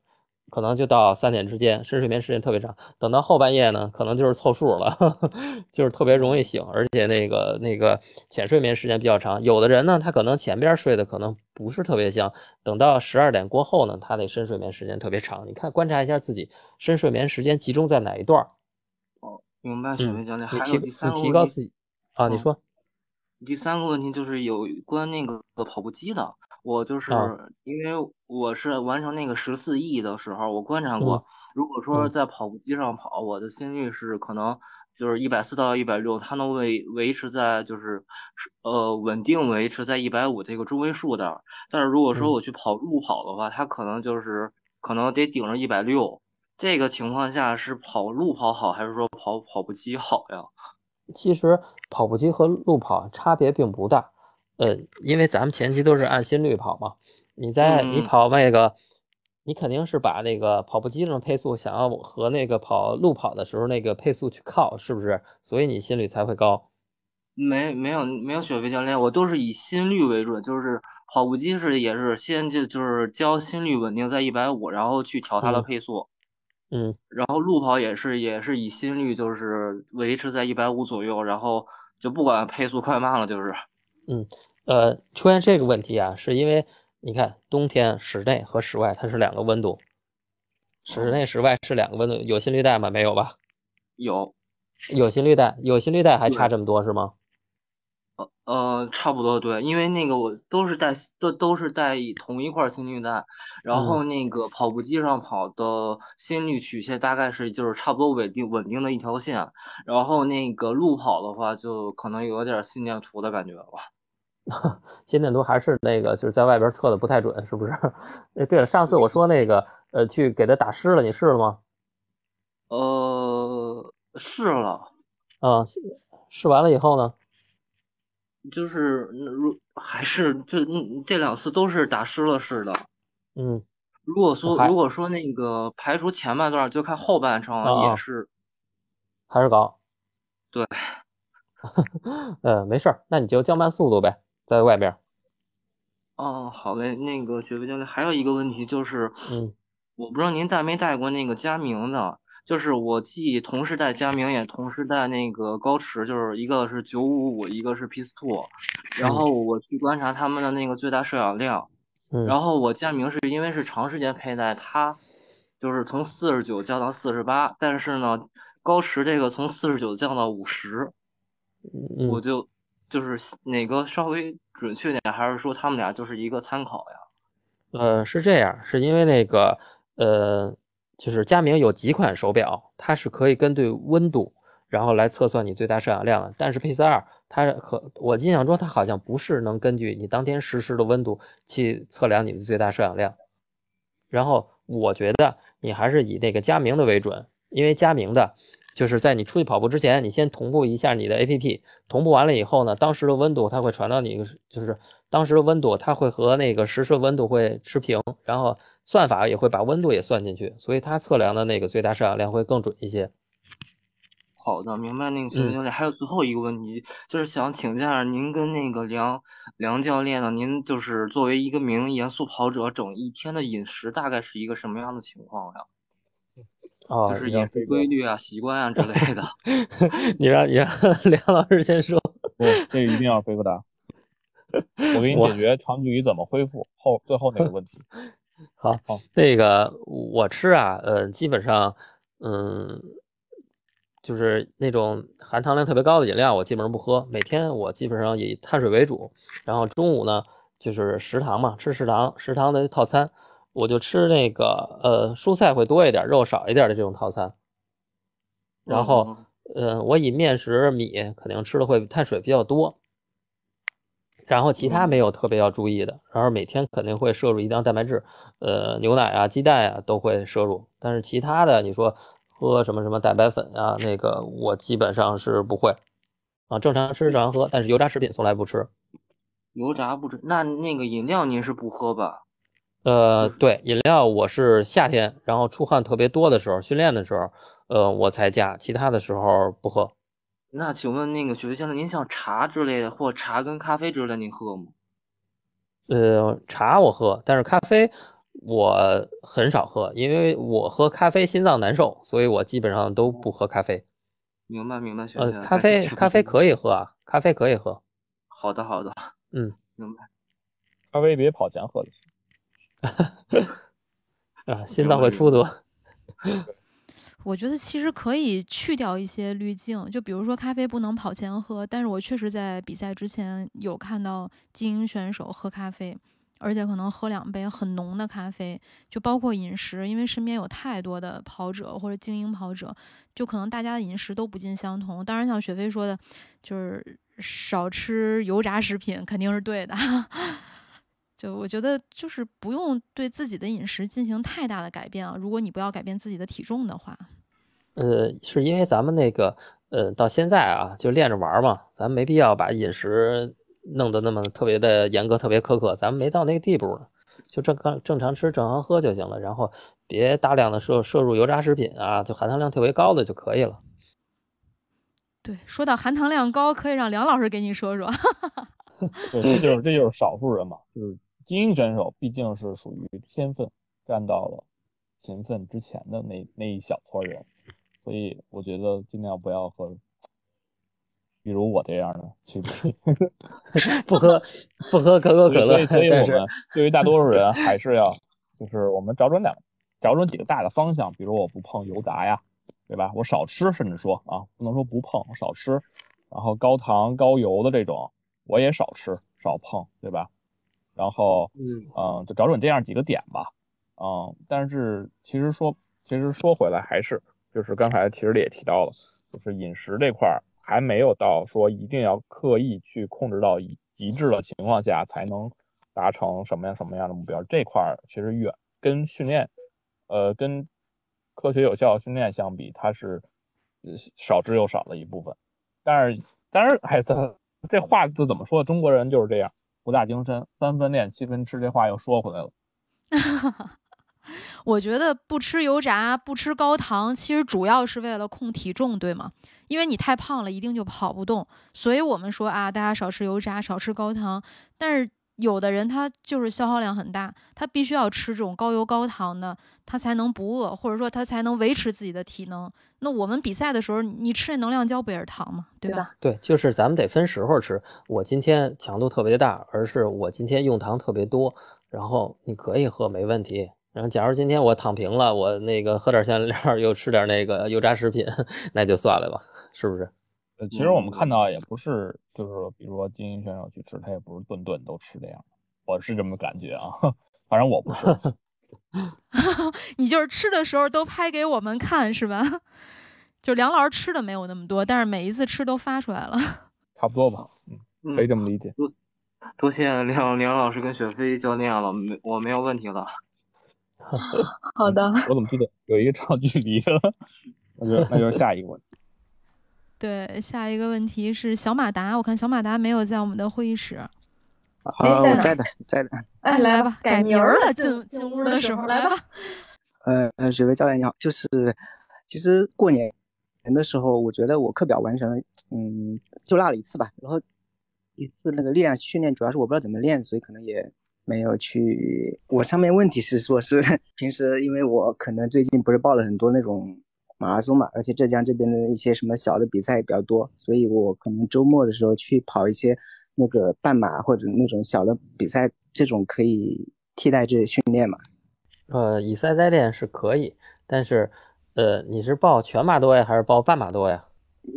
可能就到三点之间，深睡眠时间特别长。等到后半夜呢，可能就是凑数了，就是特别容易醒，而且那个那个浅睡眠时间比较长。有的人呢，他可能前边睡的可能不是特别香，等到十二点过后呢，他的深睡眠时间特别长。你看，观察一下自己深睡眠时间集中在哪一段。哦，明白，沈明教练。还有第三个提高自己啊，你说。第三个问题就是有关那个跑步机的。我就是因为我是完成那个十四亿的时候，我观察过，如果说在跑步机上跑，我的心率是可能就是一百四到一百六，它能维维持在就是呃稳定维持在一百五这个中位数的。但是如果说我去跑路跑的话，它可能就是可能得顶着一百六。这个情况下是跑路跑好，还是说跑跑步机好呀？其实跑步机和路跑差别并不大。呃，因为咱们前期都是按心率跑嘛，你在你跑那个，你肯定是把那个跑步机上配速想要和那个跑路跑的时候那个配速去靠，是不是？所以你心率才会高。没没有没有雪飞教练，我都是以心率为准，就是跑步机是也是先就就是教心率稳定在一百五，然后去调它的配速。嗯，然后路跑也是也是以心率就是维持在一百五左右，然后就不管配速快慢了，就是，嗯，呃，出现这个问题啊，是因为你看冬天室内和室外它是两个温度，室内室外是两个温度，有心率带吗？没有吧？有，有心率带，有心率带还差这么多是吗？呃呃，差不多对，因为那个我都是带都都是带同一块心率带，然后那个跑步机上跑的心率曲线大概是就是差不多稳定稳定的一条线，然后那个路跑的话就可能有点心电图的感觉了。心电图还是那个就是在外边测的不太准，是不是？哎，对了，上次我说那个呃去给他打湿了，你试了吗？呃，试了。啊，试完了以后呢？就是如还是这这两次都是打湿了试的，嗯，如果说如果说那个排除前半段，就看后半程也是，还是高，对，呃，没事儿，那你就降慢速度呗，在外边。哦，好嘞，那个雪飞教练还有一个问题就是，嗯，我不知道您带没带过那个佳明的。就是我既同时带佳明，也同时带那个高驰，就是一个是九五五，一个是 Peace Two，然后我去观察他们的那个最大摄氧量，然后我佳明是因为是长时间佩戴，它就是从四十九降到四十八，但是呢，高驰这个从四十九降到五十，我就就是哪个稍微准确点，还是说他们俩就是一个参考呀？呃，是这样，是因为那个呃。就是佳明有几款手表，它是可以根据温度，然后来测算你最大摄氧量的。但是佩斯二，它和我印象中，它好像不是能根据你当天实时的温度去测量你的最大摄氧量。然后我觉得你还是以那个佳明的为准，因为佳明的，就是在你出去跑步之前，你先同步一下你的 APP，同步完了以后呢，当时的温度它会传到你，就是当时的温度它会和那个实时温度会持平，然后。算法也会把温度也算进去，所以它测量的那个最大摄氧量会更准一些。好的，明白那个徐教练。还有最后一个问题，就是想请教您跟那个梁梁教练呢，您就是作为一个名严肃跑者，整一天的饮食大概是一个什么样的情况呀？哦，就是饮食规律啊、习惯啊之类的。你让你让 梁老师先说。不，这一定要回答。我给你解决长距离怎么恢复后最后那个问题。好，那个我吃啊，呃，基本上，嗯，就是那种含糖量特别高的饮料，我基本上不喝。每天我基本上以碳水为主，然后中午呢就是食堂嘛，吃食堂食堂的套餐，我就吃那个呃蔬菜会多一点，肉少一点的这种套餐。然后，呃，我以面食米肯定吃的会碳水比较多。然后其他没有特别要注意的，然后每天肯定会摄入一定蛋白质，呃，牛奶啊、鸡蛋啊都会摄入，但是其他的你说喝什么什么蛋白粉啊，那个我基本上是不会，啊，正常吃正常喝，但是油炸食品从来不吃。油炸不吃，那那个饮料您是不喝吧？呃，对，饮料我是夏天，然后出汗特别多的时候，训练的时候，呃，我才加，其他的时候不喝。那请问那个雪飞先生，您像茶之类的，或茶跟咖啡之类的，您喝吗？呃，茶我喝，但是咖啡我很少喝，因为我喝咖啡心脏难受，所以我基本上都不喝咖啡。明白明白，呃，咖啡咖啡可以喝啊，咖啡可以喝。好的好的，嗯，明白。咖啡别跑前喝就行。啊，心脏会出多。我觉得其实可以去掉一些滤镜，就比如说咖啡不能跑前喝，但是我确实在比赛之前有看到精英选手喝咖啡，而且可能喝两杯很浓的咖啡，就包括饮食，因为身边有太多的跑者或者精英跑者，就可能大家的饮食都不尽相同。当然，像雪飞说的，就是少吃油炸食品肯定是对的。就我觉得就是不用对自己的饮食进行太大的改变啊，如果你不要改变自己的体重的话。呃，是因为咱们那个，呃，到现在啊，就练着玩嘛，咱没必要把饮食弄得那么特别的严格、特别苛刻，咱们没到那个地步呢，就正刚正常吃、正常喝就行了，然后别大量的摄摄入油炸食品啊，就含糖量特别高的就可以了。对，说到含糖量高，可以让梁老师给你说说。对，这就是这就是少数人嘛，就是精英选手毕竟是属于天分占到了勤奋之前的那那一小撮人，所以我觉得尽量不要和，比如我这样的去 不喝不喝可口可乐。所以，我们对于大多数人还是要，就是我们找准两，找准几个大的方向，比如我不碰油炸呀，对吧？我少吃，甚至说啊，不能说不碰，我少吃。然后高糖高油的这种我也少吃少碰，对吧？然后嗯就找准这样几个点吧，嗯，但是其实说其实说回来还是就是刚才其实也提到了，就是饮食这块儿还没有到说一定要刻意去控制到极致的情况下才能达成什么样什么样的目标，这块儿其实远跟训练呃跟科学有效训练相比，它是少之又少的一部分。但是，当然还是这话就怎么说？中国人就是这样，博大精深，三分练，七分吃。这话又说回来了。我觉得不吃油炸，不吃高糖，其实主要是为了控体重，对吗？因为你太胖了，一定就跑不动。所以我们说啊，大家少吃油炸，少吃高糖。但是。有的人他就是消耗量很大，他必须要吃这种高油高糖的，他才能不饿，或者说他才能维持自己的体能。那我们比赛的时候，你吃那能量胶不也是糖吗？对吧？对，就是咱们得分时候吃。我今天强度特别大，而是我今天用糖特别多，然后你可以喝没问题。然后假如今天我躺平了，我那个喝点香料，又吃点那个油炸食品，那就算了吧，是不是？呃，其实我们看到也不是，就是比如说精英选手去吃，他也不是顿顿都吃这样，我是这么感觉啊，反正我不是。你就是吃的时候都拍给我们看是吧？就梁老师吃的没有那么多，但是每一次吃都发出来了。差不多吧，嗯，可以这么理解。多多谢梁梁老师跟雪飞教练了，没我没有问题了。好的。我怎么记得有一个长距离的？那就那就是下一个问题。对，下一个问题是小马达，我看小马达没有在我们的会议室。好，我在的，在的。哎，来吧，改名了，进进屋的时候来吧。呃呃，雪飞教练你好，就是其实过年年的时候，我觉得我课表完成了，嗯，就落了一次吧。然后一次那个力量训练，主要是我不知道怎么练，所以可能也没有去。我上面问题是说，是 平时因为我可能最近不是报了很多那种。马拉松嘛，而且浙江这边的一些什么小的比赛也比较多，所以我可能周末的时候去跑一些那个半马或者那种小的比赛，这种可以替代这训练嘛？呃，以赛代练是可以，但是呃，你是报全马多呀，还是报半马多呀？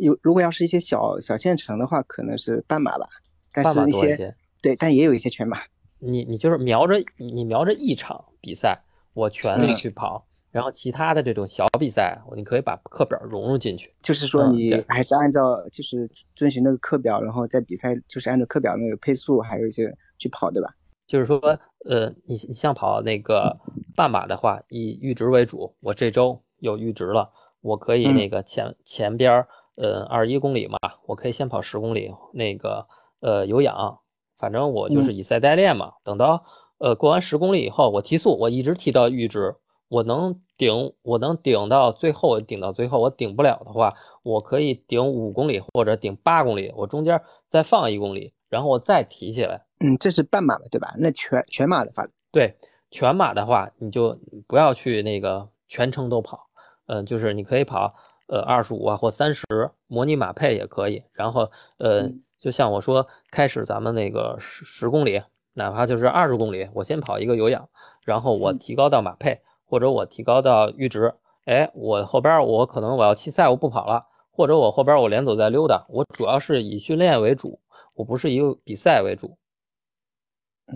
有，如果要是一些小小县城的话，可能是半马吧。但是一些对，但也有一些全马。你你就是瞄着你瞄着一场比赛，我全力去跑。然后其他的这种小比赛，你可以把课表融入进去。就是说，你还是按照就是遵循那个课表，然后在比赛就是按照课表那个配速，还有一些去跑，对吧？就是说，呃，你你像跑那个半马的话，以阈值为主。我这周有阈值了，我可以那个前前边呃，二十一公里嘛，我可以先跑十公里，那个呃有氧，反正我就是以赛代练嘛。等到呃过完十公里以后，我提速，我一直提到阈值。我能顶，我能顶到最后，顶到最后，我顶不了的话，我可以顶五公里或者顶八公里，我中间再放一公里，然后我再提起来。嗯，这是半马的，对吧？那全全马的话，对，全马的话，你就不要去那个全程都跑，嗯，就是你可以跑呃二十五啊或三十，模拟马配也可以。然后呃，就像我说，开始咱们那个十十公里，哪怕就是二十公里，我先跑一个有氧，然后我提高到马配。或者我提高到阈值，哎，我后边我可能我要弃赛，我不跑了，或者我后边我连走带溜达，我主要是以训练为主，我不是以比赛为主，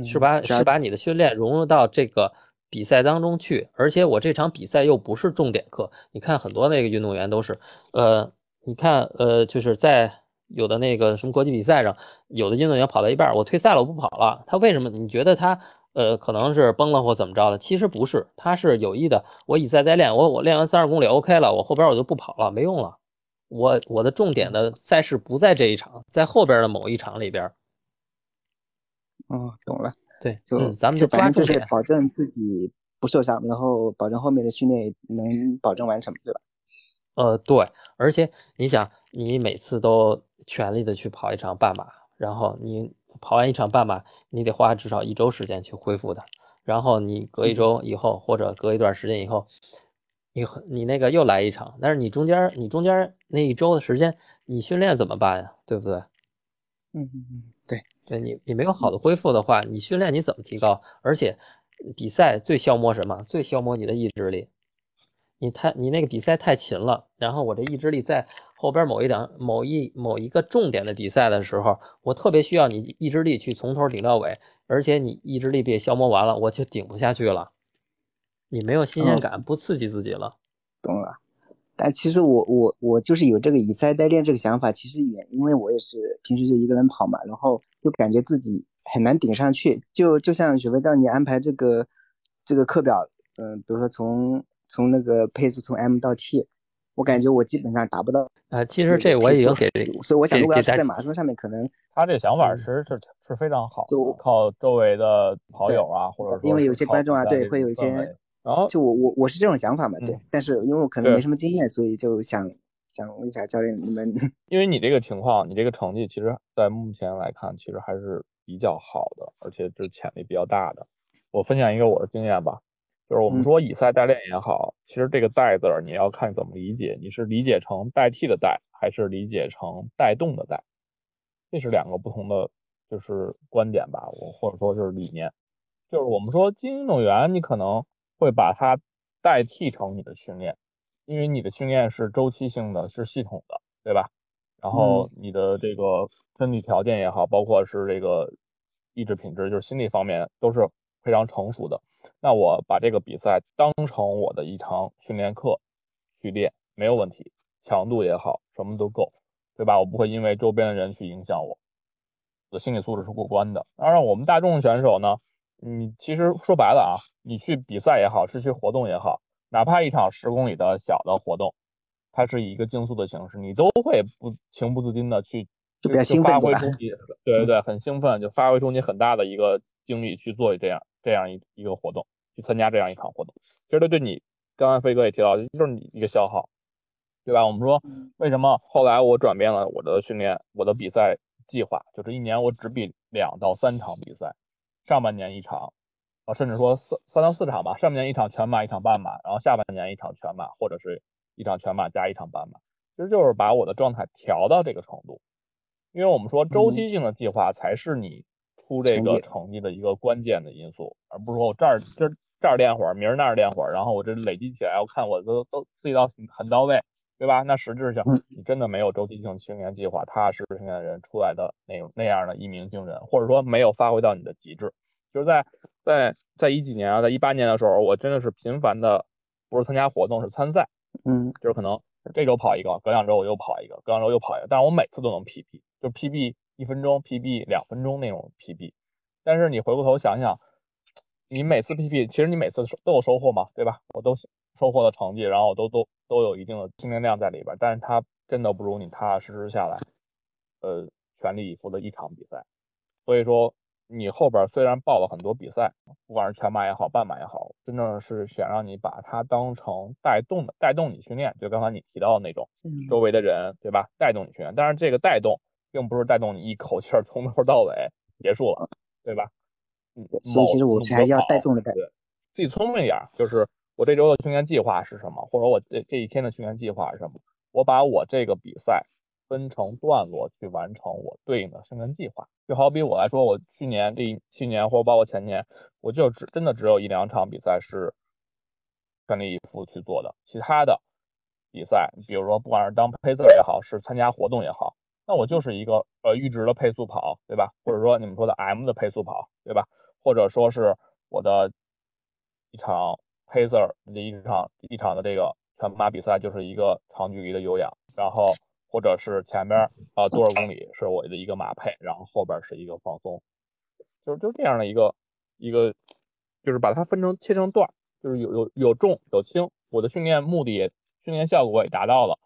是把是把你的训练融入到这个比赛当中去，而且我这场比赛又不是重点课，你看很多那个运动员都是，呃，你看呃就是在有的那个什么国际比赛上，有的运动员跑到一半，我退赛了，我不跑了，他为什么？你觉得他？呃，可能是崩了或怎么着的，其实不是，他是有意的。我以赛代练，我我练完三十公里 OK 了，我后边我就不跑了，没用了。我我的重点的赛事不在这一场，在后边的某一场里边。哦，懂了。对，就咱们就抓重点，保证自己不受伤，然后保证后面的训练能保证完成，对吧？呃，对，而且你想，你每次都全力的去跑一场半马，然后你。跑完一场半马，你得花至少一周时间去恢复的。然后你隔一周以后或者隔一段时间以后，你你那个又来一场，但是你中间你中间那一周的时间你训练怎么办呀？对不对？嗯嗯嗯，对对，你你没有好的恢复的话，你训练你怎么提高？而且比赛最消磨什么？最消磨你的意志力。你太你那个比赛太勤了，然后我这意志力在后边某一档某一某一个重点的比赛的时候，我特别需要你意志力去从头顶到尾，而且你意志力被消磨完了，我就顶不下去了。你没有新鲜感，不刺激自己了。懂了。但其实我我我就是有这个以赛代练这个想法，其实也因为我也是平时就一个人跑嘛，然后就感觉自己很难顶上去。就就像雪飞让你安排这个这个课表，嗯，比如说从。从那个配速从 M 到 T，我感觉我基本上达不到啊。其实这我已经给，所以我想如果要是在马拉松上面，可能他这想法其实是是非常好，就靠周围的跑友啊，或者说因为有些观众啊，对，会有一些，然后就我我我是这种想法嘛，对。但是因为我可能没什么经验，所以就想想问一下教练你们，因为你这个情况，你这个成绩，其实在目前来看，其实还是比较好的，而且是潜力比较大的。我分享一个我的经验吧。就是我们说以赛代练也好，其实这个“代”字儿你要看怎么理解，你是理解成代替的“代”，还是理解成带动的“带”，这是两个不同的就是观点吧，我或者说就是理念。就是我们说精英运动员，你可能会把它代替成你的训练，因为你的训练是周期性的，是系统的，对吧？然后你的这个身体条件也好，包括是这个意志品质，就是心理方面都是非常成熟的。那我把这个比赛当成我的一堂训练课去练，没有问题，强度也好，什么都够，对吧？我不会因为周边的人去影响我，我的心理素质是过关的。当然，我们大众选手呢，你其实说白了啊，你去比赛也好，是去活动也好，哪怕一场十公里的小的活动，它是以一个竞速的形式，你都会不情不自禁的去，就发挥出你，对对对，很兴奋，就发挥出你很大的一个精力去做这样这样一一个活动。去参加这样一场活动，其实它对你，刚才飞哥也提到，就是你一个消耗，对吧？我们说为什么后来我转变了我的训练，我的比赛计划，就是一年我只比两到三场比赛，上半年一场，啊，甚至说三三到四场吧，上半年一场全马，一场半马，然后下半年一场全马，或者是一场全马加一场半马，其实就是把我的状态调到这个程度，因为我们说周期性的计划才是你出这个成绩的一个关键的因素，而不是说我这儿这。这儿练会儿，明儿那儿练会儿，然后我这累积起来，我看我都都刺激到很到位，对吧？那实质上你真的没有周期性训练计划，踏实训练的人出来的那种那样的一鸣惊人，或者说没有发挥到你的极致。就是在在在一几年啊，在一八年的时候，我真的是频繁的，不是参加活动，是参赛，嗯，就是可能这周跑一个，隔两周我又跑一个，隔两周又跑一个，但是我每次都能 PB，就 PB 一分钟，PB 两分钟那种 PB。但是你回过头想想。你每次 PB，其实你每次都有收获嘛，对吧？我都收获了成绩，然后都都都有一定的训练量在里边，但是它真的不如你踏踏实实下来，呃，全力以赴的一场比赛。所以说，你后边虽然报了很多比赛，不管是全马也好，半马也好，真正是想让你把它当成带动的，带动你训练，就刚才你提到的那种周围的人，对吧？带动你训练，但是这个带动并不是带动你一口气儿从头到尾结束了，对吧？嗯，所以其实我是还要带动的，对，自己聪明一点，就是我这周的训练计划是什么，或者我这这一天的训练计划是什么，我把我这个比赛分成段落去完成我对应的训练计划。就好比我来说，我去年这去年或者包括前年，我就只真的只有一两场比赛是全力以赴去做的，其他的比赛，比如说不管是当配色也好，是参加活动也好，那我就是一个呃阈值的配速跑，对吧？或者说你们说的 M 的配速跑，对吧？或者说是我的一场 pacer 这一场一场的这个全马比赛就是一个长距离的有氧，然后或者是前边啊多少公里是我的一个马配，然后后边是一个放松，就是就这样的一个一个就是把它分成切成段，就是有有有重有轻，我的训练目的训练效果也达到了，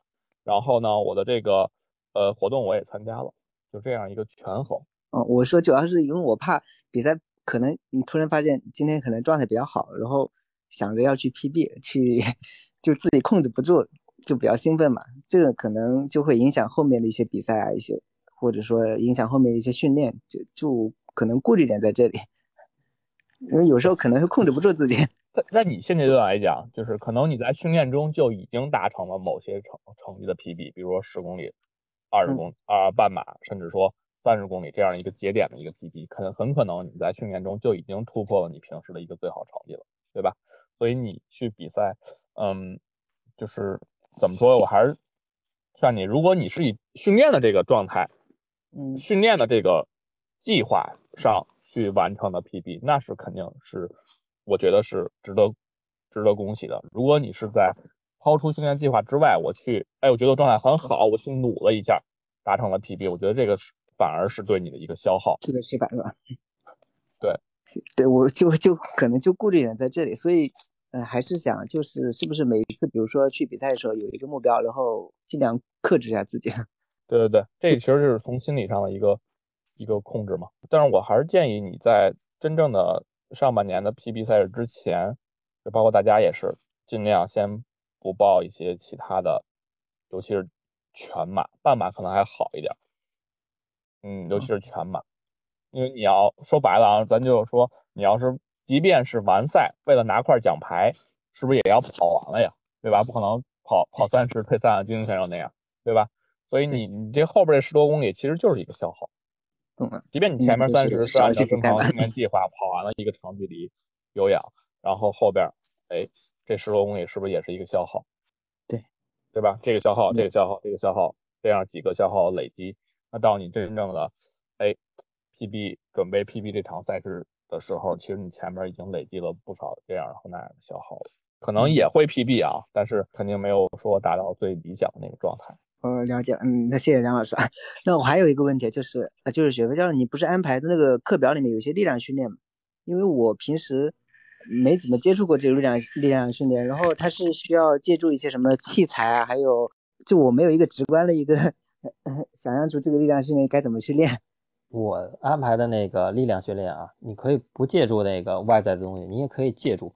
然后呢我的这个呃活动我也参加了，就这样一个权衡。嗯，我说主要是因为我怕比赛。可能你突然发现今天可能状态比较好，然后想着要去 PB，去就自己控制不住，就比较兴奋嘛。这个可能就会影响后面的一些比赛啊，一些或者说影响后面的一些训练，就就可能顾虑点在这里。因为有时候可能会控制不住自己。在在你现阶段来讲，就是可能你在训练中就已经达成了某些成成绩的 PB，比如说十公里、二十公啊半马，甚至说三十公里这样一个节点的一个 PB，可能很可能你在训练中就已经突破了你平时的一个最好成绩了，对吧？所以你去比赛，嗯，就是怎么说，我还是劝你，如果你是以训练的这个状态，嗯，训练的这个计划上去完成的 PB，那是肯定是。我觉得是值得值得恭喜的。如果你是在超出训练计划之外，我去，哎，我觉得我状态很好，我去努了一下，达成了 PB，我觉得这个是反而是对你的一个消耗，是的，是吧？对，对，我就就可能就顾虑点在这里，所以，嗯，还是想就是是不是每一次，比如说去比赛的时候有一个目标，然后尽量克制一下自己。对对对，这其实就是从心理上的一个一个控制嘛。但是我还是建议你在真正的。上半年的 PB 赛事之前，就包括大家也是尽量先不报一些其他的，尤其是全马、半马可能还好一点，嗯，尤其是全马，因为你要说白了啊，咱就说你要是即便是完赛，为了拿块奖牌，是不是也要跑完了呀？对吧？不可能跑跑三十退赛，精英选手那样，对吧？所以你你这后边这十多公里其实就是一个消耗。即便你前面三十是按照正常训练计划跑完了一个长距离有氧，然后后边，哎，这十多公里是不是也是一个消耗？对，对吧？这个消耗，这个消耗，这个消耗，这样几个消耗累积，那到你真正的，哎，PB 准备 PB 这场赛事的时候，其实你前面已经累积了不少这样那样的消耗了，可能也会 PB 啊，但是肯定没有说达到最理想的那个状态。我了解了，嗯，那谢谢梁老师啊。那我还有一个问题，就是啊，就是雪飞教练，你不是安排的那个课表里面有些力量训练吗？因为我平时没怎么接触过这个力量力量训练，然后它是需要借助一些什么器材啊，还有就我没有一个直观的一个 想象出这个力量训练该怎么去练。我安排的那个力量训练啊，你可以不借助那个外在的东西，你也可以借助。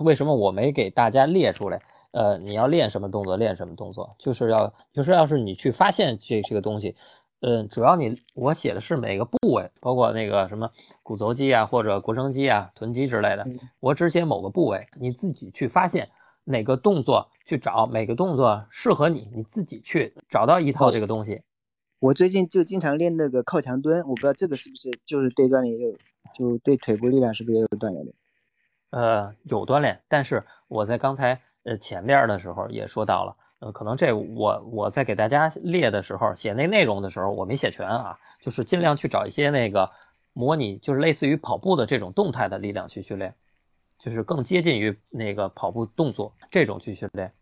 为什么我没给大家列出来？呃，你要练什么动作，练什么动作，就是要，就是要是你去发现这这个东西，嗯，主要你我写的是每个部位，包括那个什么骨轴肌啊，或者腘绳肌啊、臀肌之类的，我只写某个部位，你自己去发现哪个动作去找，每个动作适合你，你自己去找到一套这个东西。我最近就经常练那个靠墙蹲，我不知道这个是不是就是对锻炼也有，就对腿部力量是不是也有锻炼的？呃，有锻炼，但是我在刚才。呃，前面的时候也说到了，呃，可能这我我在给大家列的时候写那内容的时候，我没写全啊，就是尽量去找一些那个模拟，就是类似于跑步的这种动态的力量去训练，就是更接近于那个跑步动作这种去训练，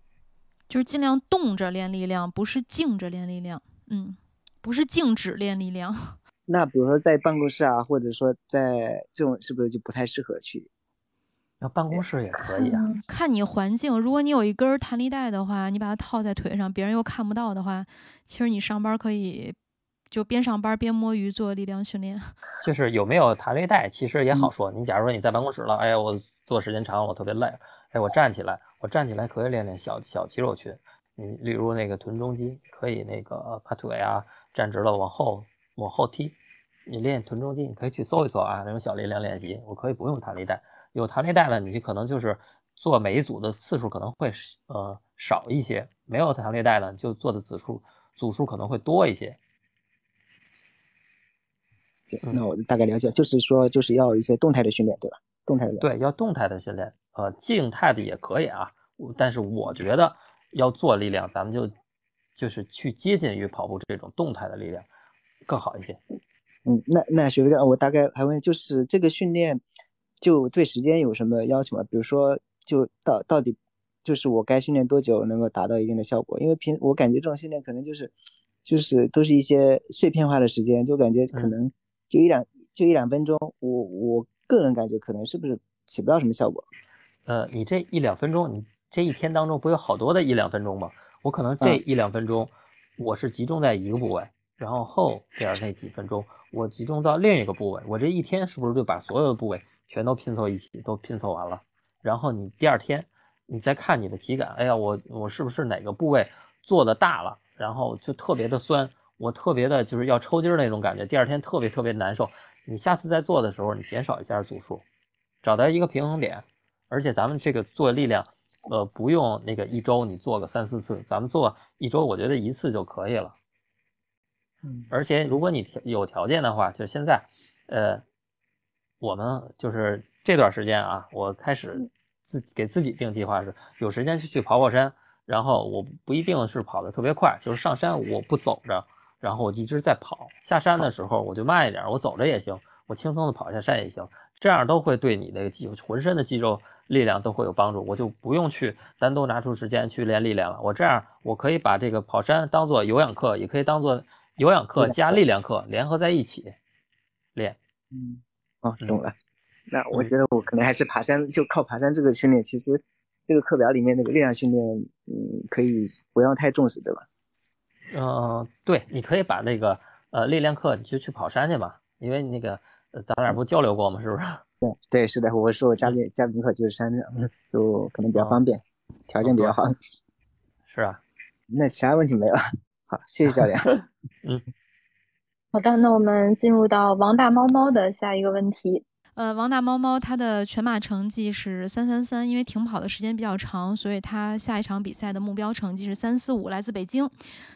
就是尽量动着练力量，不是静着练力量，嗯，不是静止练力量。那比如说在办公室啊，或者说在这种是不是就不太适合去？那办公室也可以啊，看你环境。如果你有一根弹力带的话，你把它套在腿上，别人又看不到的话，其实你上班可以就边上班边摸鱼做力量训练。就是有没有弹力带，其实也好说。你假如说你在办公室了，哎呀，我坐时间长了，我特别累，哎，我站起来，我站起来可以练练小小肌肉群。你例如那个臀中肌，可以那个把腿啊站直了往后往后踢。你练臀中肌，你可以去搜一搜啊，那种小力量练习，我可以不用弹力带。有弹力带的，你可能就是做每一组的次数可能会呃少一些；没有弹力带的，就做的组数组数可能会多一些。那我大概了解，就是说就是要一些动态的训练，对吧？动态的对，要动态的训练，呃，静态的也可以啊。但是我觉得要做力量，咱们就就是去接近于跑步这种动态的力量更好一些。嗯，那那学长，我大概还问，就是这个训练。就对时间有什么要求吗？比如说，就到到底就是我该训练多久能够达到一定的效果？因为平我感觉这种训练可能就是就是都是一些碎片化的时间，就感觉可能就一两就一两分钟，我我个人感觉可能是不是起不到什么效果？呃，你这一两分钟，你这一天当中不有好多的一两分钟吗？我可能这一两分钟我是集中在一个部位，然后后边那几分钟我集中到另一个部位，我这一天是不是就把所有的部位？全都拼凑一起，都拼凑完了，然后你第二天，你再看你的体感，哎呀，我我是不是哪个部位做的大了，然后就特别的酸，我特别的就是要抽筋那种感觉，第二天特别特别难受。你下次再做的时候，你减少一下组数，找到一个平衡点。而且咱们这个做力量，呃，不用那个一周你做个三四次，咱们做一周，我觉得一次就可以了。嗯，而且如果你有条件的话，就现在，呃，我们就是这段时间啊，我开始自己给自己定计划是，有时间就去跑跑山，然后我不一定是跑得特别快，就是上山我不走着，然后我一直在跑，下山的时候我就慢一点，我走着也行，我轻松的跑下山也行，这样都会对你的肌浑身的肌肉力量都会有帮助，我就不用去单独拿出时间去练力量了，我这样我可以把这个跑山当做有氧课，也可以当做。有氧课加力量课联合在一起练，嗯，哦，懂了。那我觉得我可能还是爬山，就靠爬山这个训练。其实这个课表里面那个力量训练，嗯，可以不要太重视，对吧？嗯，对，你可以把那个呃力量课你就去跑山去嘛，因为那个咱俩不交流过吗？是不是？对 对，是的。我说我嘉宾嘉宾课就是山上，就可能比较方便，条件比较好。是啊。那其他问题没了。好，谢谢教练。嗯，好的，那我们进入到王大猫猫的下一个问题。呃，王大猫猫他的全马成绩是三三三，因为停跑的时间比较长，所以他下一场比赛的目标成绩是三四五，来自北京。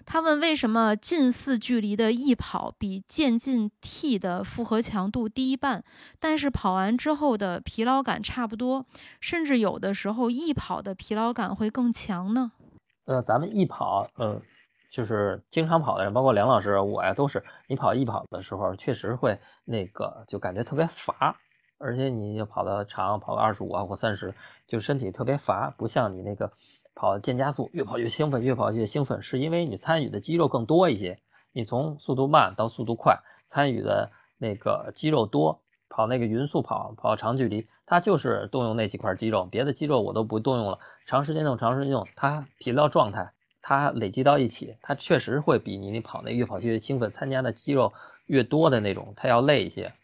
他问为什么近似距离的易跑比渐进 T 的负荷强度低一半，但是跑完之后的疲劳感差不多，甚至有的时候易跑的疲劳感会更强呢？呃，咱们易跑，呃。就是经常跑的人，包括梁老师我呀，都是你跑一跑的时候，确实会那个就感觉特别乏，而且你就跑的长，跑个二十五啊或三十，就身体特别乏，不像你那个跑渐加速，越跑越兴奋，越跑越兴奋，是因为你参与的肌肉更多一些。你从速度慢到速度快，参与的那个肌肉多，跑那个匀速跑，跑长距离，它就是动用那几块肌肉，别的肌肉我都不动用了，长时间用，长时间用，它疲劳状态。它累积到一起，它确实会比你那跑那越跑越兴奋，参加的肌肉越多的那种，它要累一些。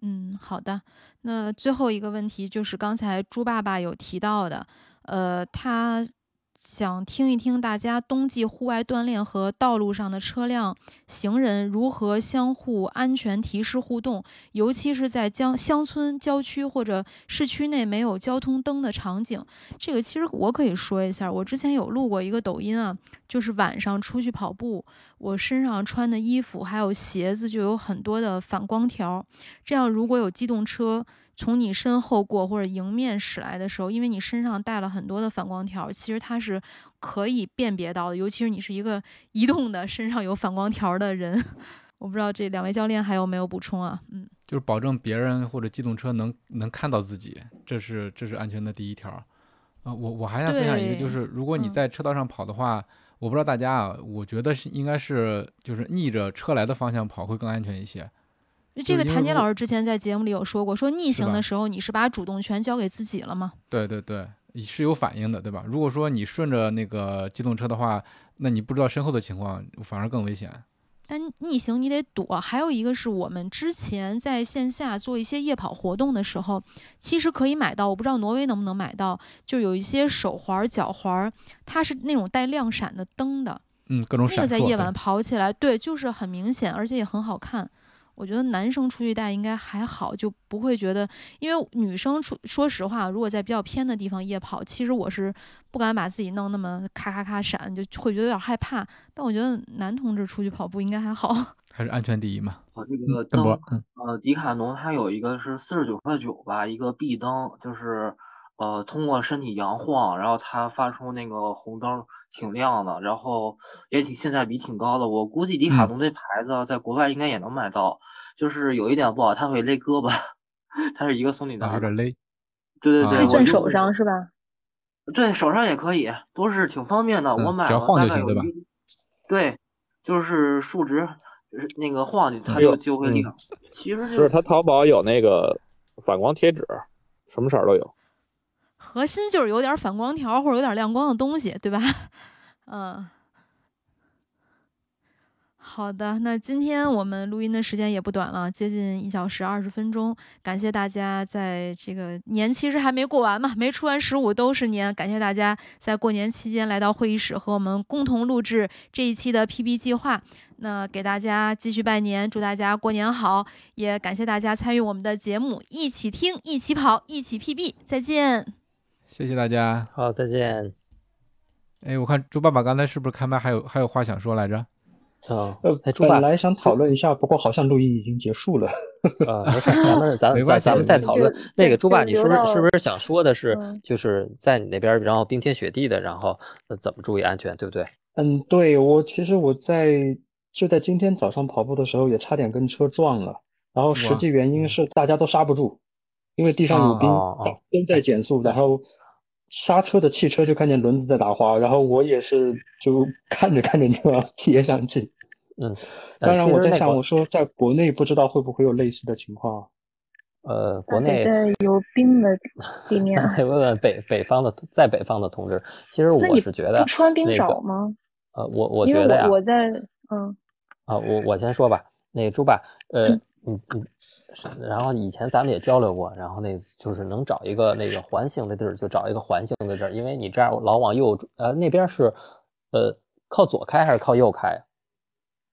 嗯，好的。那最后一个问题就是刚才猪爸爸有提到的，呃，他。想听一听大家冬季户外锻炼和道路上的车辆、行人如何相互安全提示互动，尤其是在江乡村、郊区或者市区内没有交通灯的场景。这个其实我可以说一下，我之前有录过一个抖音啊，就是晚上出去跑步，我身上穿的衣服还有鞋子就有很多的反光条，这样如果有机动车。从你身后过或者迎面驶来的时候，因为你身上带了很多的反光条，其实它是可以辨别到的。尤其是你是一个 移动的身上有反光条的人，我不知道这两位教练还有没有补充啊？嗯，就是保证别人或者机动车能能看到自己，这是这是安全的第一条。啊，我我还想分享一个，就是如果你在车道上跑的话，我不知道大家啊，我觉得是应该是就是逆着车来的方向跑会更安全一些。这个谭杰老师之前在节目里有说过，说逆行的时候你是把主动权交给自己了吗？对对对，是有反应的，对吧？如果说你顺着那个机动车的话，那你不知道身后的情况，反而更危险。但逆行你得躲。还有一个是我们之前在线下做一些夜跑活动的时候，其实可以买到，我不知道挪威能不能买到，就有一些手环、脚环，它是那种带亮闪的灯的，嗯，各种闪那个在夜晚跑起来，对，就是很明显，而且也很好看。我觉得男生出去带应该还好，就不会觉得，因为女生出，说实话，如果在比较偏的地方夜跑，其实我是不敢把自己弄那么咔咔咔闪，就会觉得有点害怕。但我觉得男同志出去跑步应该还好，还是安全第一嘛。我这个灯，呃，迪卡侬它有一个是四十九块九吧，一个壁灯，就是。呃，通过身体摇晃，然后它发出那个红灯，挺亮的，然后也挺性价比挺高的。我估计迪卡侬这牌子在国外应该也能买到，就是有一点不好，它会勒胳膊，它是一个松紧带。有点勒。对对对，扽手上是吧？对手上也可以，都是挺方便的。我买了大概有一。对，就是数值，就是那个晃它就就会亮。其实就是它淘宝有那个反光贴纸，什么色儿都有。核心就是有点反光条或者有点亮光的东西，对吧？嗯，好的，那今天我们录音的时间也不短了，接近一小时二十分钟。感谢大家在这个年其实还没过完嘛，没出完十五都是年。感谢大家在过年期间来到会议室和我们共同录制这一期的 PB 计划。那给大家继续拜年，祝大家过年好！也感谢大家参与我们的节目，一起听，一起跑，一起 PB。再见，谢谢大家。好，再见。哎，我看猪爸爸刚才是不是开麦还有还有话想说来着？啊，呃，本来想讨论一下，不过好像录音已经结束了。啊，没事，咱们 咱咱咱们再讨论。那个猪爸，你是不是是不是想说的是，就是在你那边，然后冰天雪地的，然后怎么注意安全，对不对？嗯，对我其实我在就在今天早上跑步的时候，也差点跟车撞了。然后实际原因是大家都刹不住，因为地上有冰，都在减速，然后。刹车的汽车就看见轮子在打滑，然后我也是就看着看着就要贴上去。嗯，当然我在想，我说在国内不知道会不会有类似的情况。呃，国内在有冰的地面，得问问北 北方的在北方的同志。其实我是觉得，不穿冰爪吗？呃，我我觉得呀，我在嗯。啊，我我先说吧，那个猪爸，呃，你你。然后以前咱们也交流过，然后那就是能找一个那个环形的地儿，就找一个环形的地儿，因为你这样老往右，呃，那边是，呃，靠左开还是靠右开？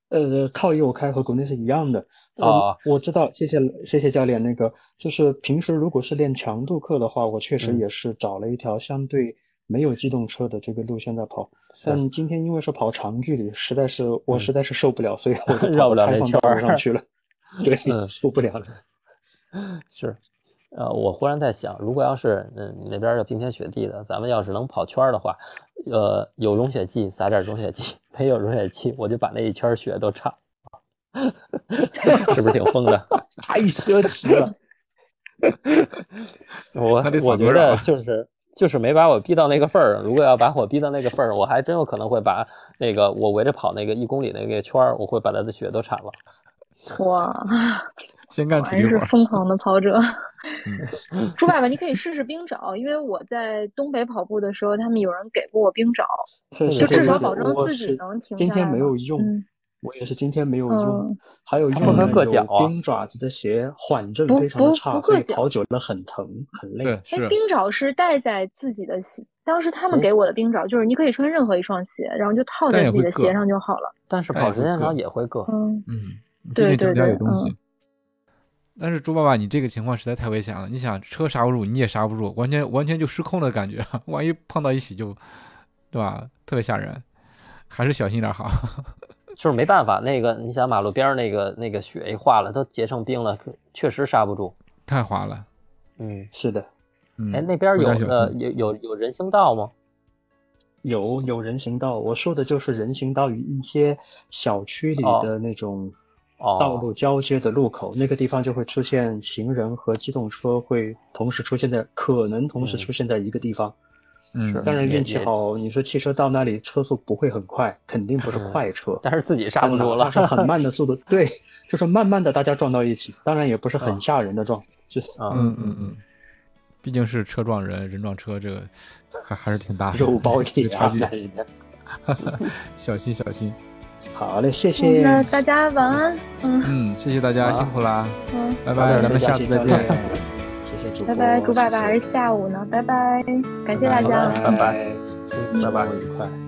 呃，靠右开和国内是一样的。啊，我知道，谢谢谢谢教练。那个就是平时如果是练强度课的话，我确实也是找了一条相对没有机动车的这个路线在跑。但今天因为是跑长距离，实在是我实在是受不了，所以我就 绕不了那圈上去了。对，受不了了。是，呃，我忽然在想，如果要是嗯那边有冰天雪地的，咱们要是能跑圈的话，呃，有融雪剂撒点融雪剂，没有融雪剂我就把那一圈雪都铲了，是不是挺疯的？太奢侈了。我我觉得就是就是没把我逼到那个份儿上。如果要把我逼到那个份儿上，我还真有可能会把那个我围着跑那个一公里那个圈儿，我会把他的雪都铲了。哇，先干体力活，是疯狂的跑者。猪爸爸，你可以试试冰爪，因为我在东北跑步的时候，他们有人给过我冰爪，就至少保证自己能停。今天没有用，我也是今天没有用。还有用的有冰爪子的鞋，缓震非常的差，所以跑久了很疼很累。哎，冰爪是戴在自己的鞋，当时他们给我的冰爪就是你可以穿任何一双鞋，然后就套在自己的鞋上就好了。但是跑时间长也会硌。嗯嗯。对对对，但是猪爸爸，你这个情况实在太危险了。你想，车刹不住，你也刹不住，完全完全就失控的感觉。万一碰到一起就，对吧？特别吓人，还是小心点好。就是没办法，那个你想马路边那个那个雪一化了，都结成冰了，确实刹不住，太滑了。嗯，是的。哎，那边有呃有有有人行道吗？有有人行道，我说的就是人行道与一些小区里的那种。道路交接的路口，那个地方就会出现行人和机动车会同时出现在，可能同时出现在一个地方。嗯，当然运气好，你说汽车到那里车速不会很快，肯定不是快车，但是自己刹不住了，是很慢的速度。对，就是慢慢的大家撞到一起，当然也不是很吓人的撞，就是嗯。嗯嗯，毕竟是车撞人，人撞车，这个还还是挺大的，肉包铁 差距。小心小心。好嘞，谢谢。那大家晚安。嗯嗯，谢谢大家，辛苦啦。嗯，拜拜，咱们下次再见。谢谢主拜拜，猪爸爸还是下午呢？拜拜，感谢大家。拜拜，拜拜，愉快。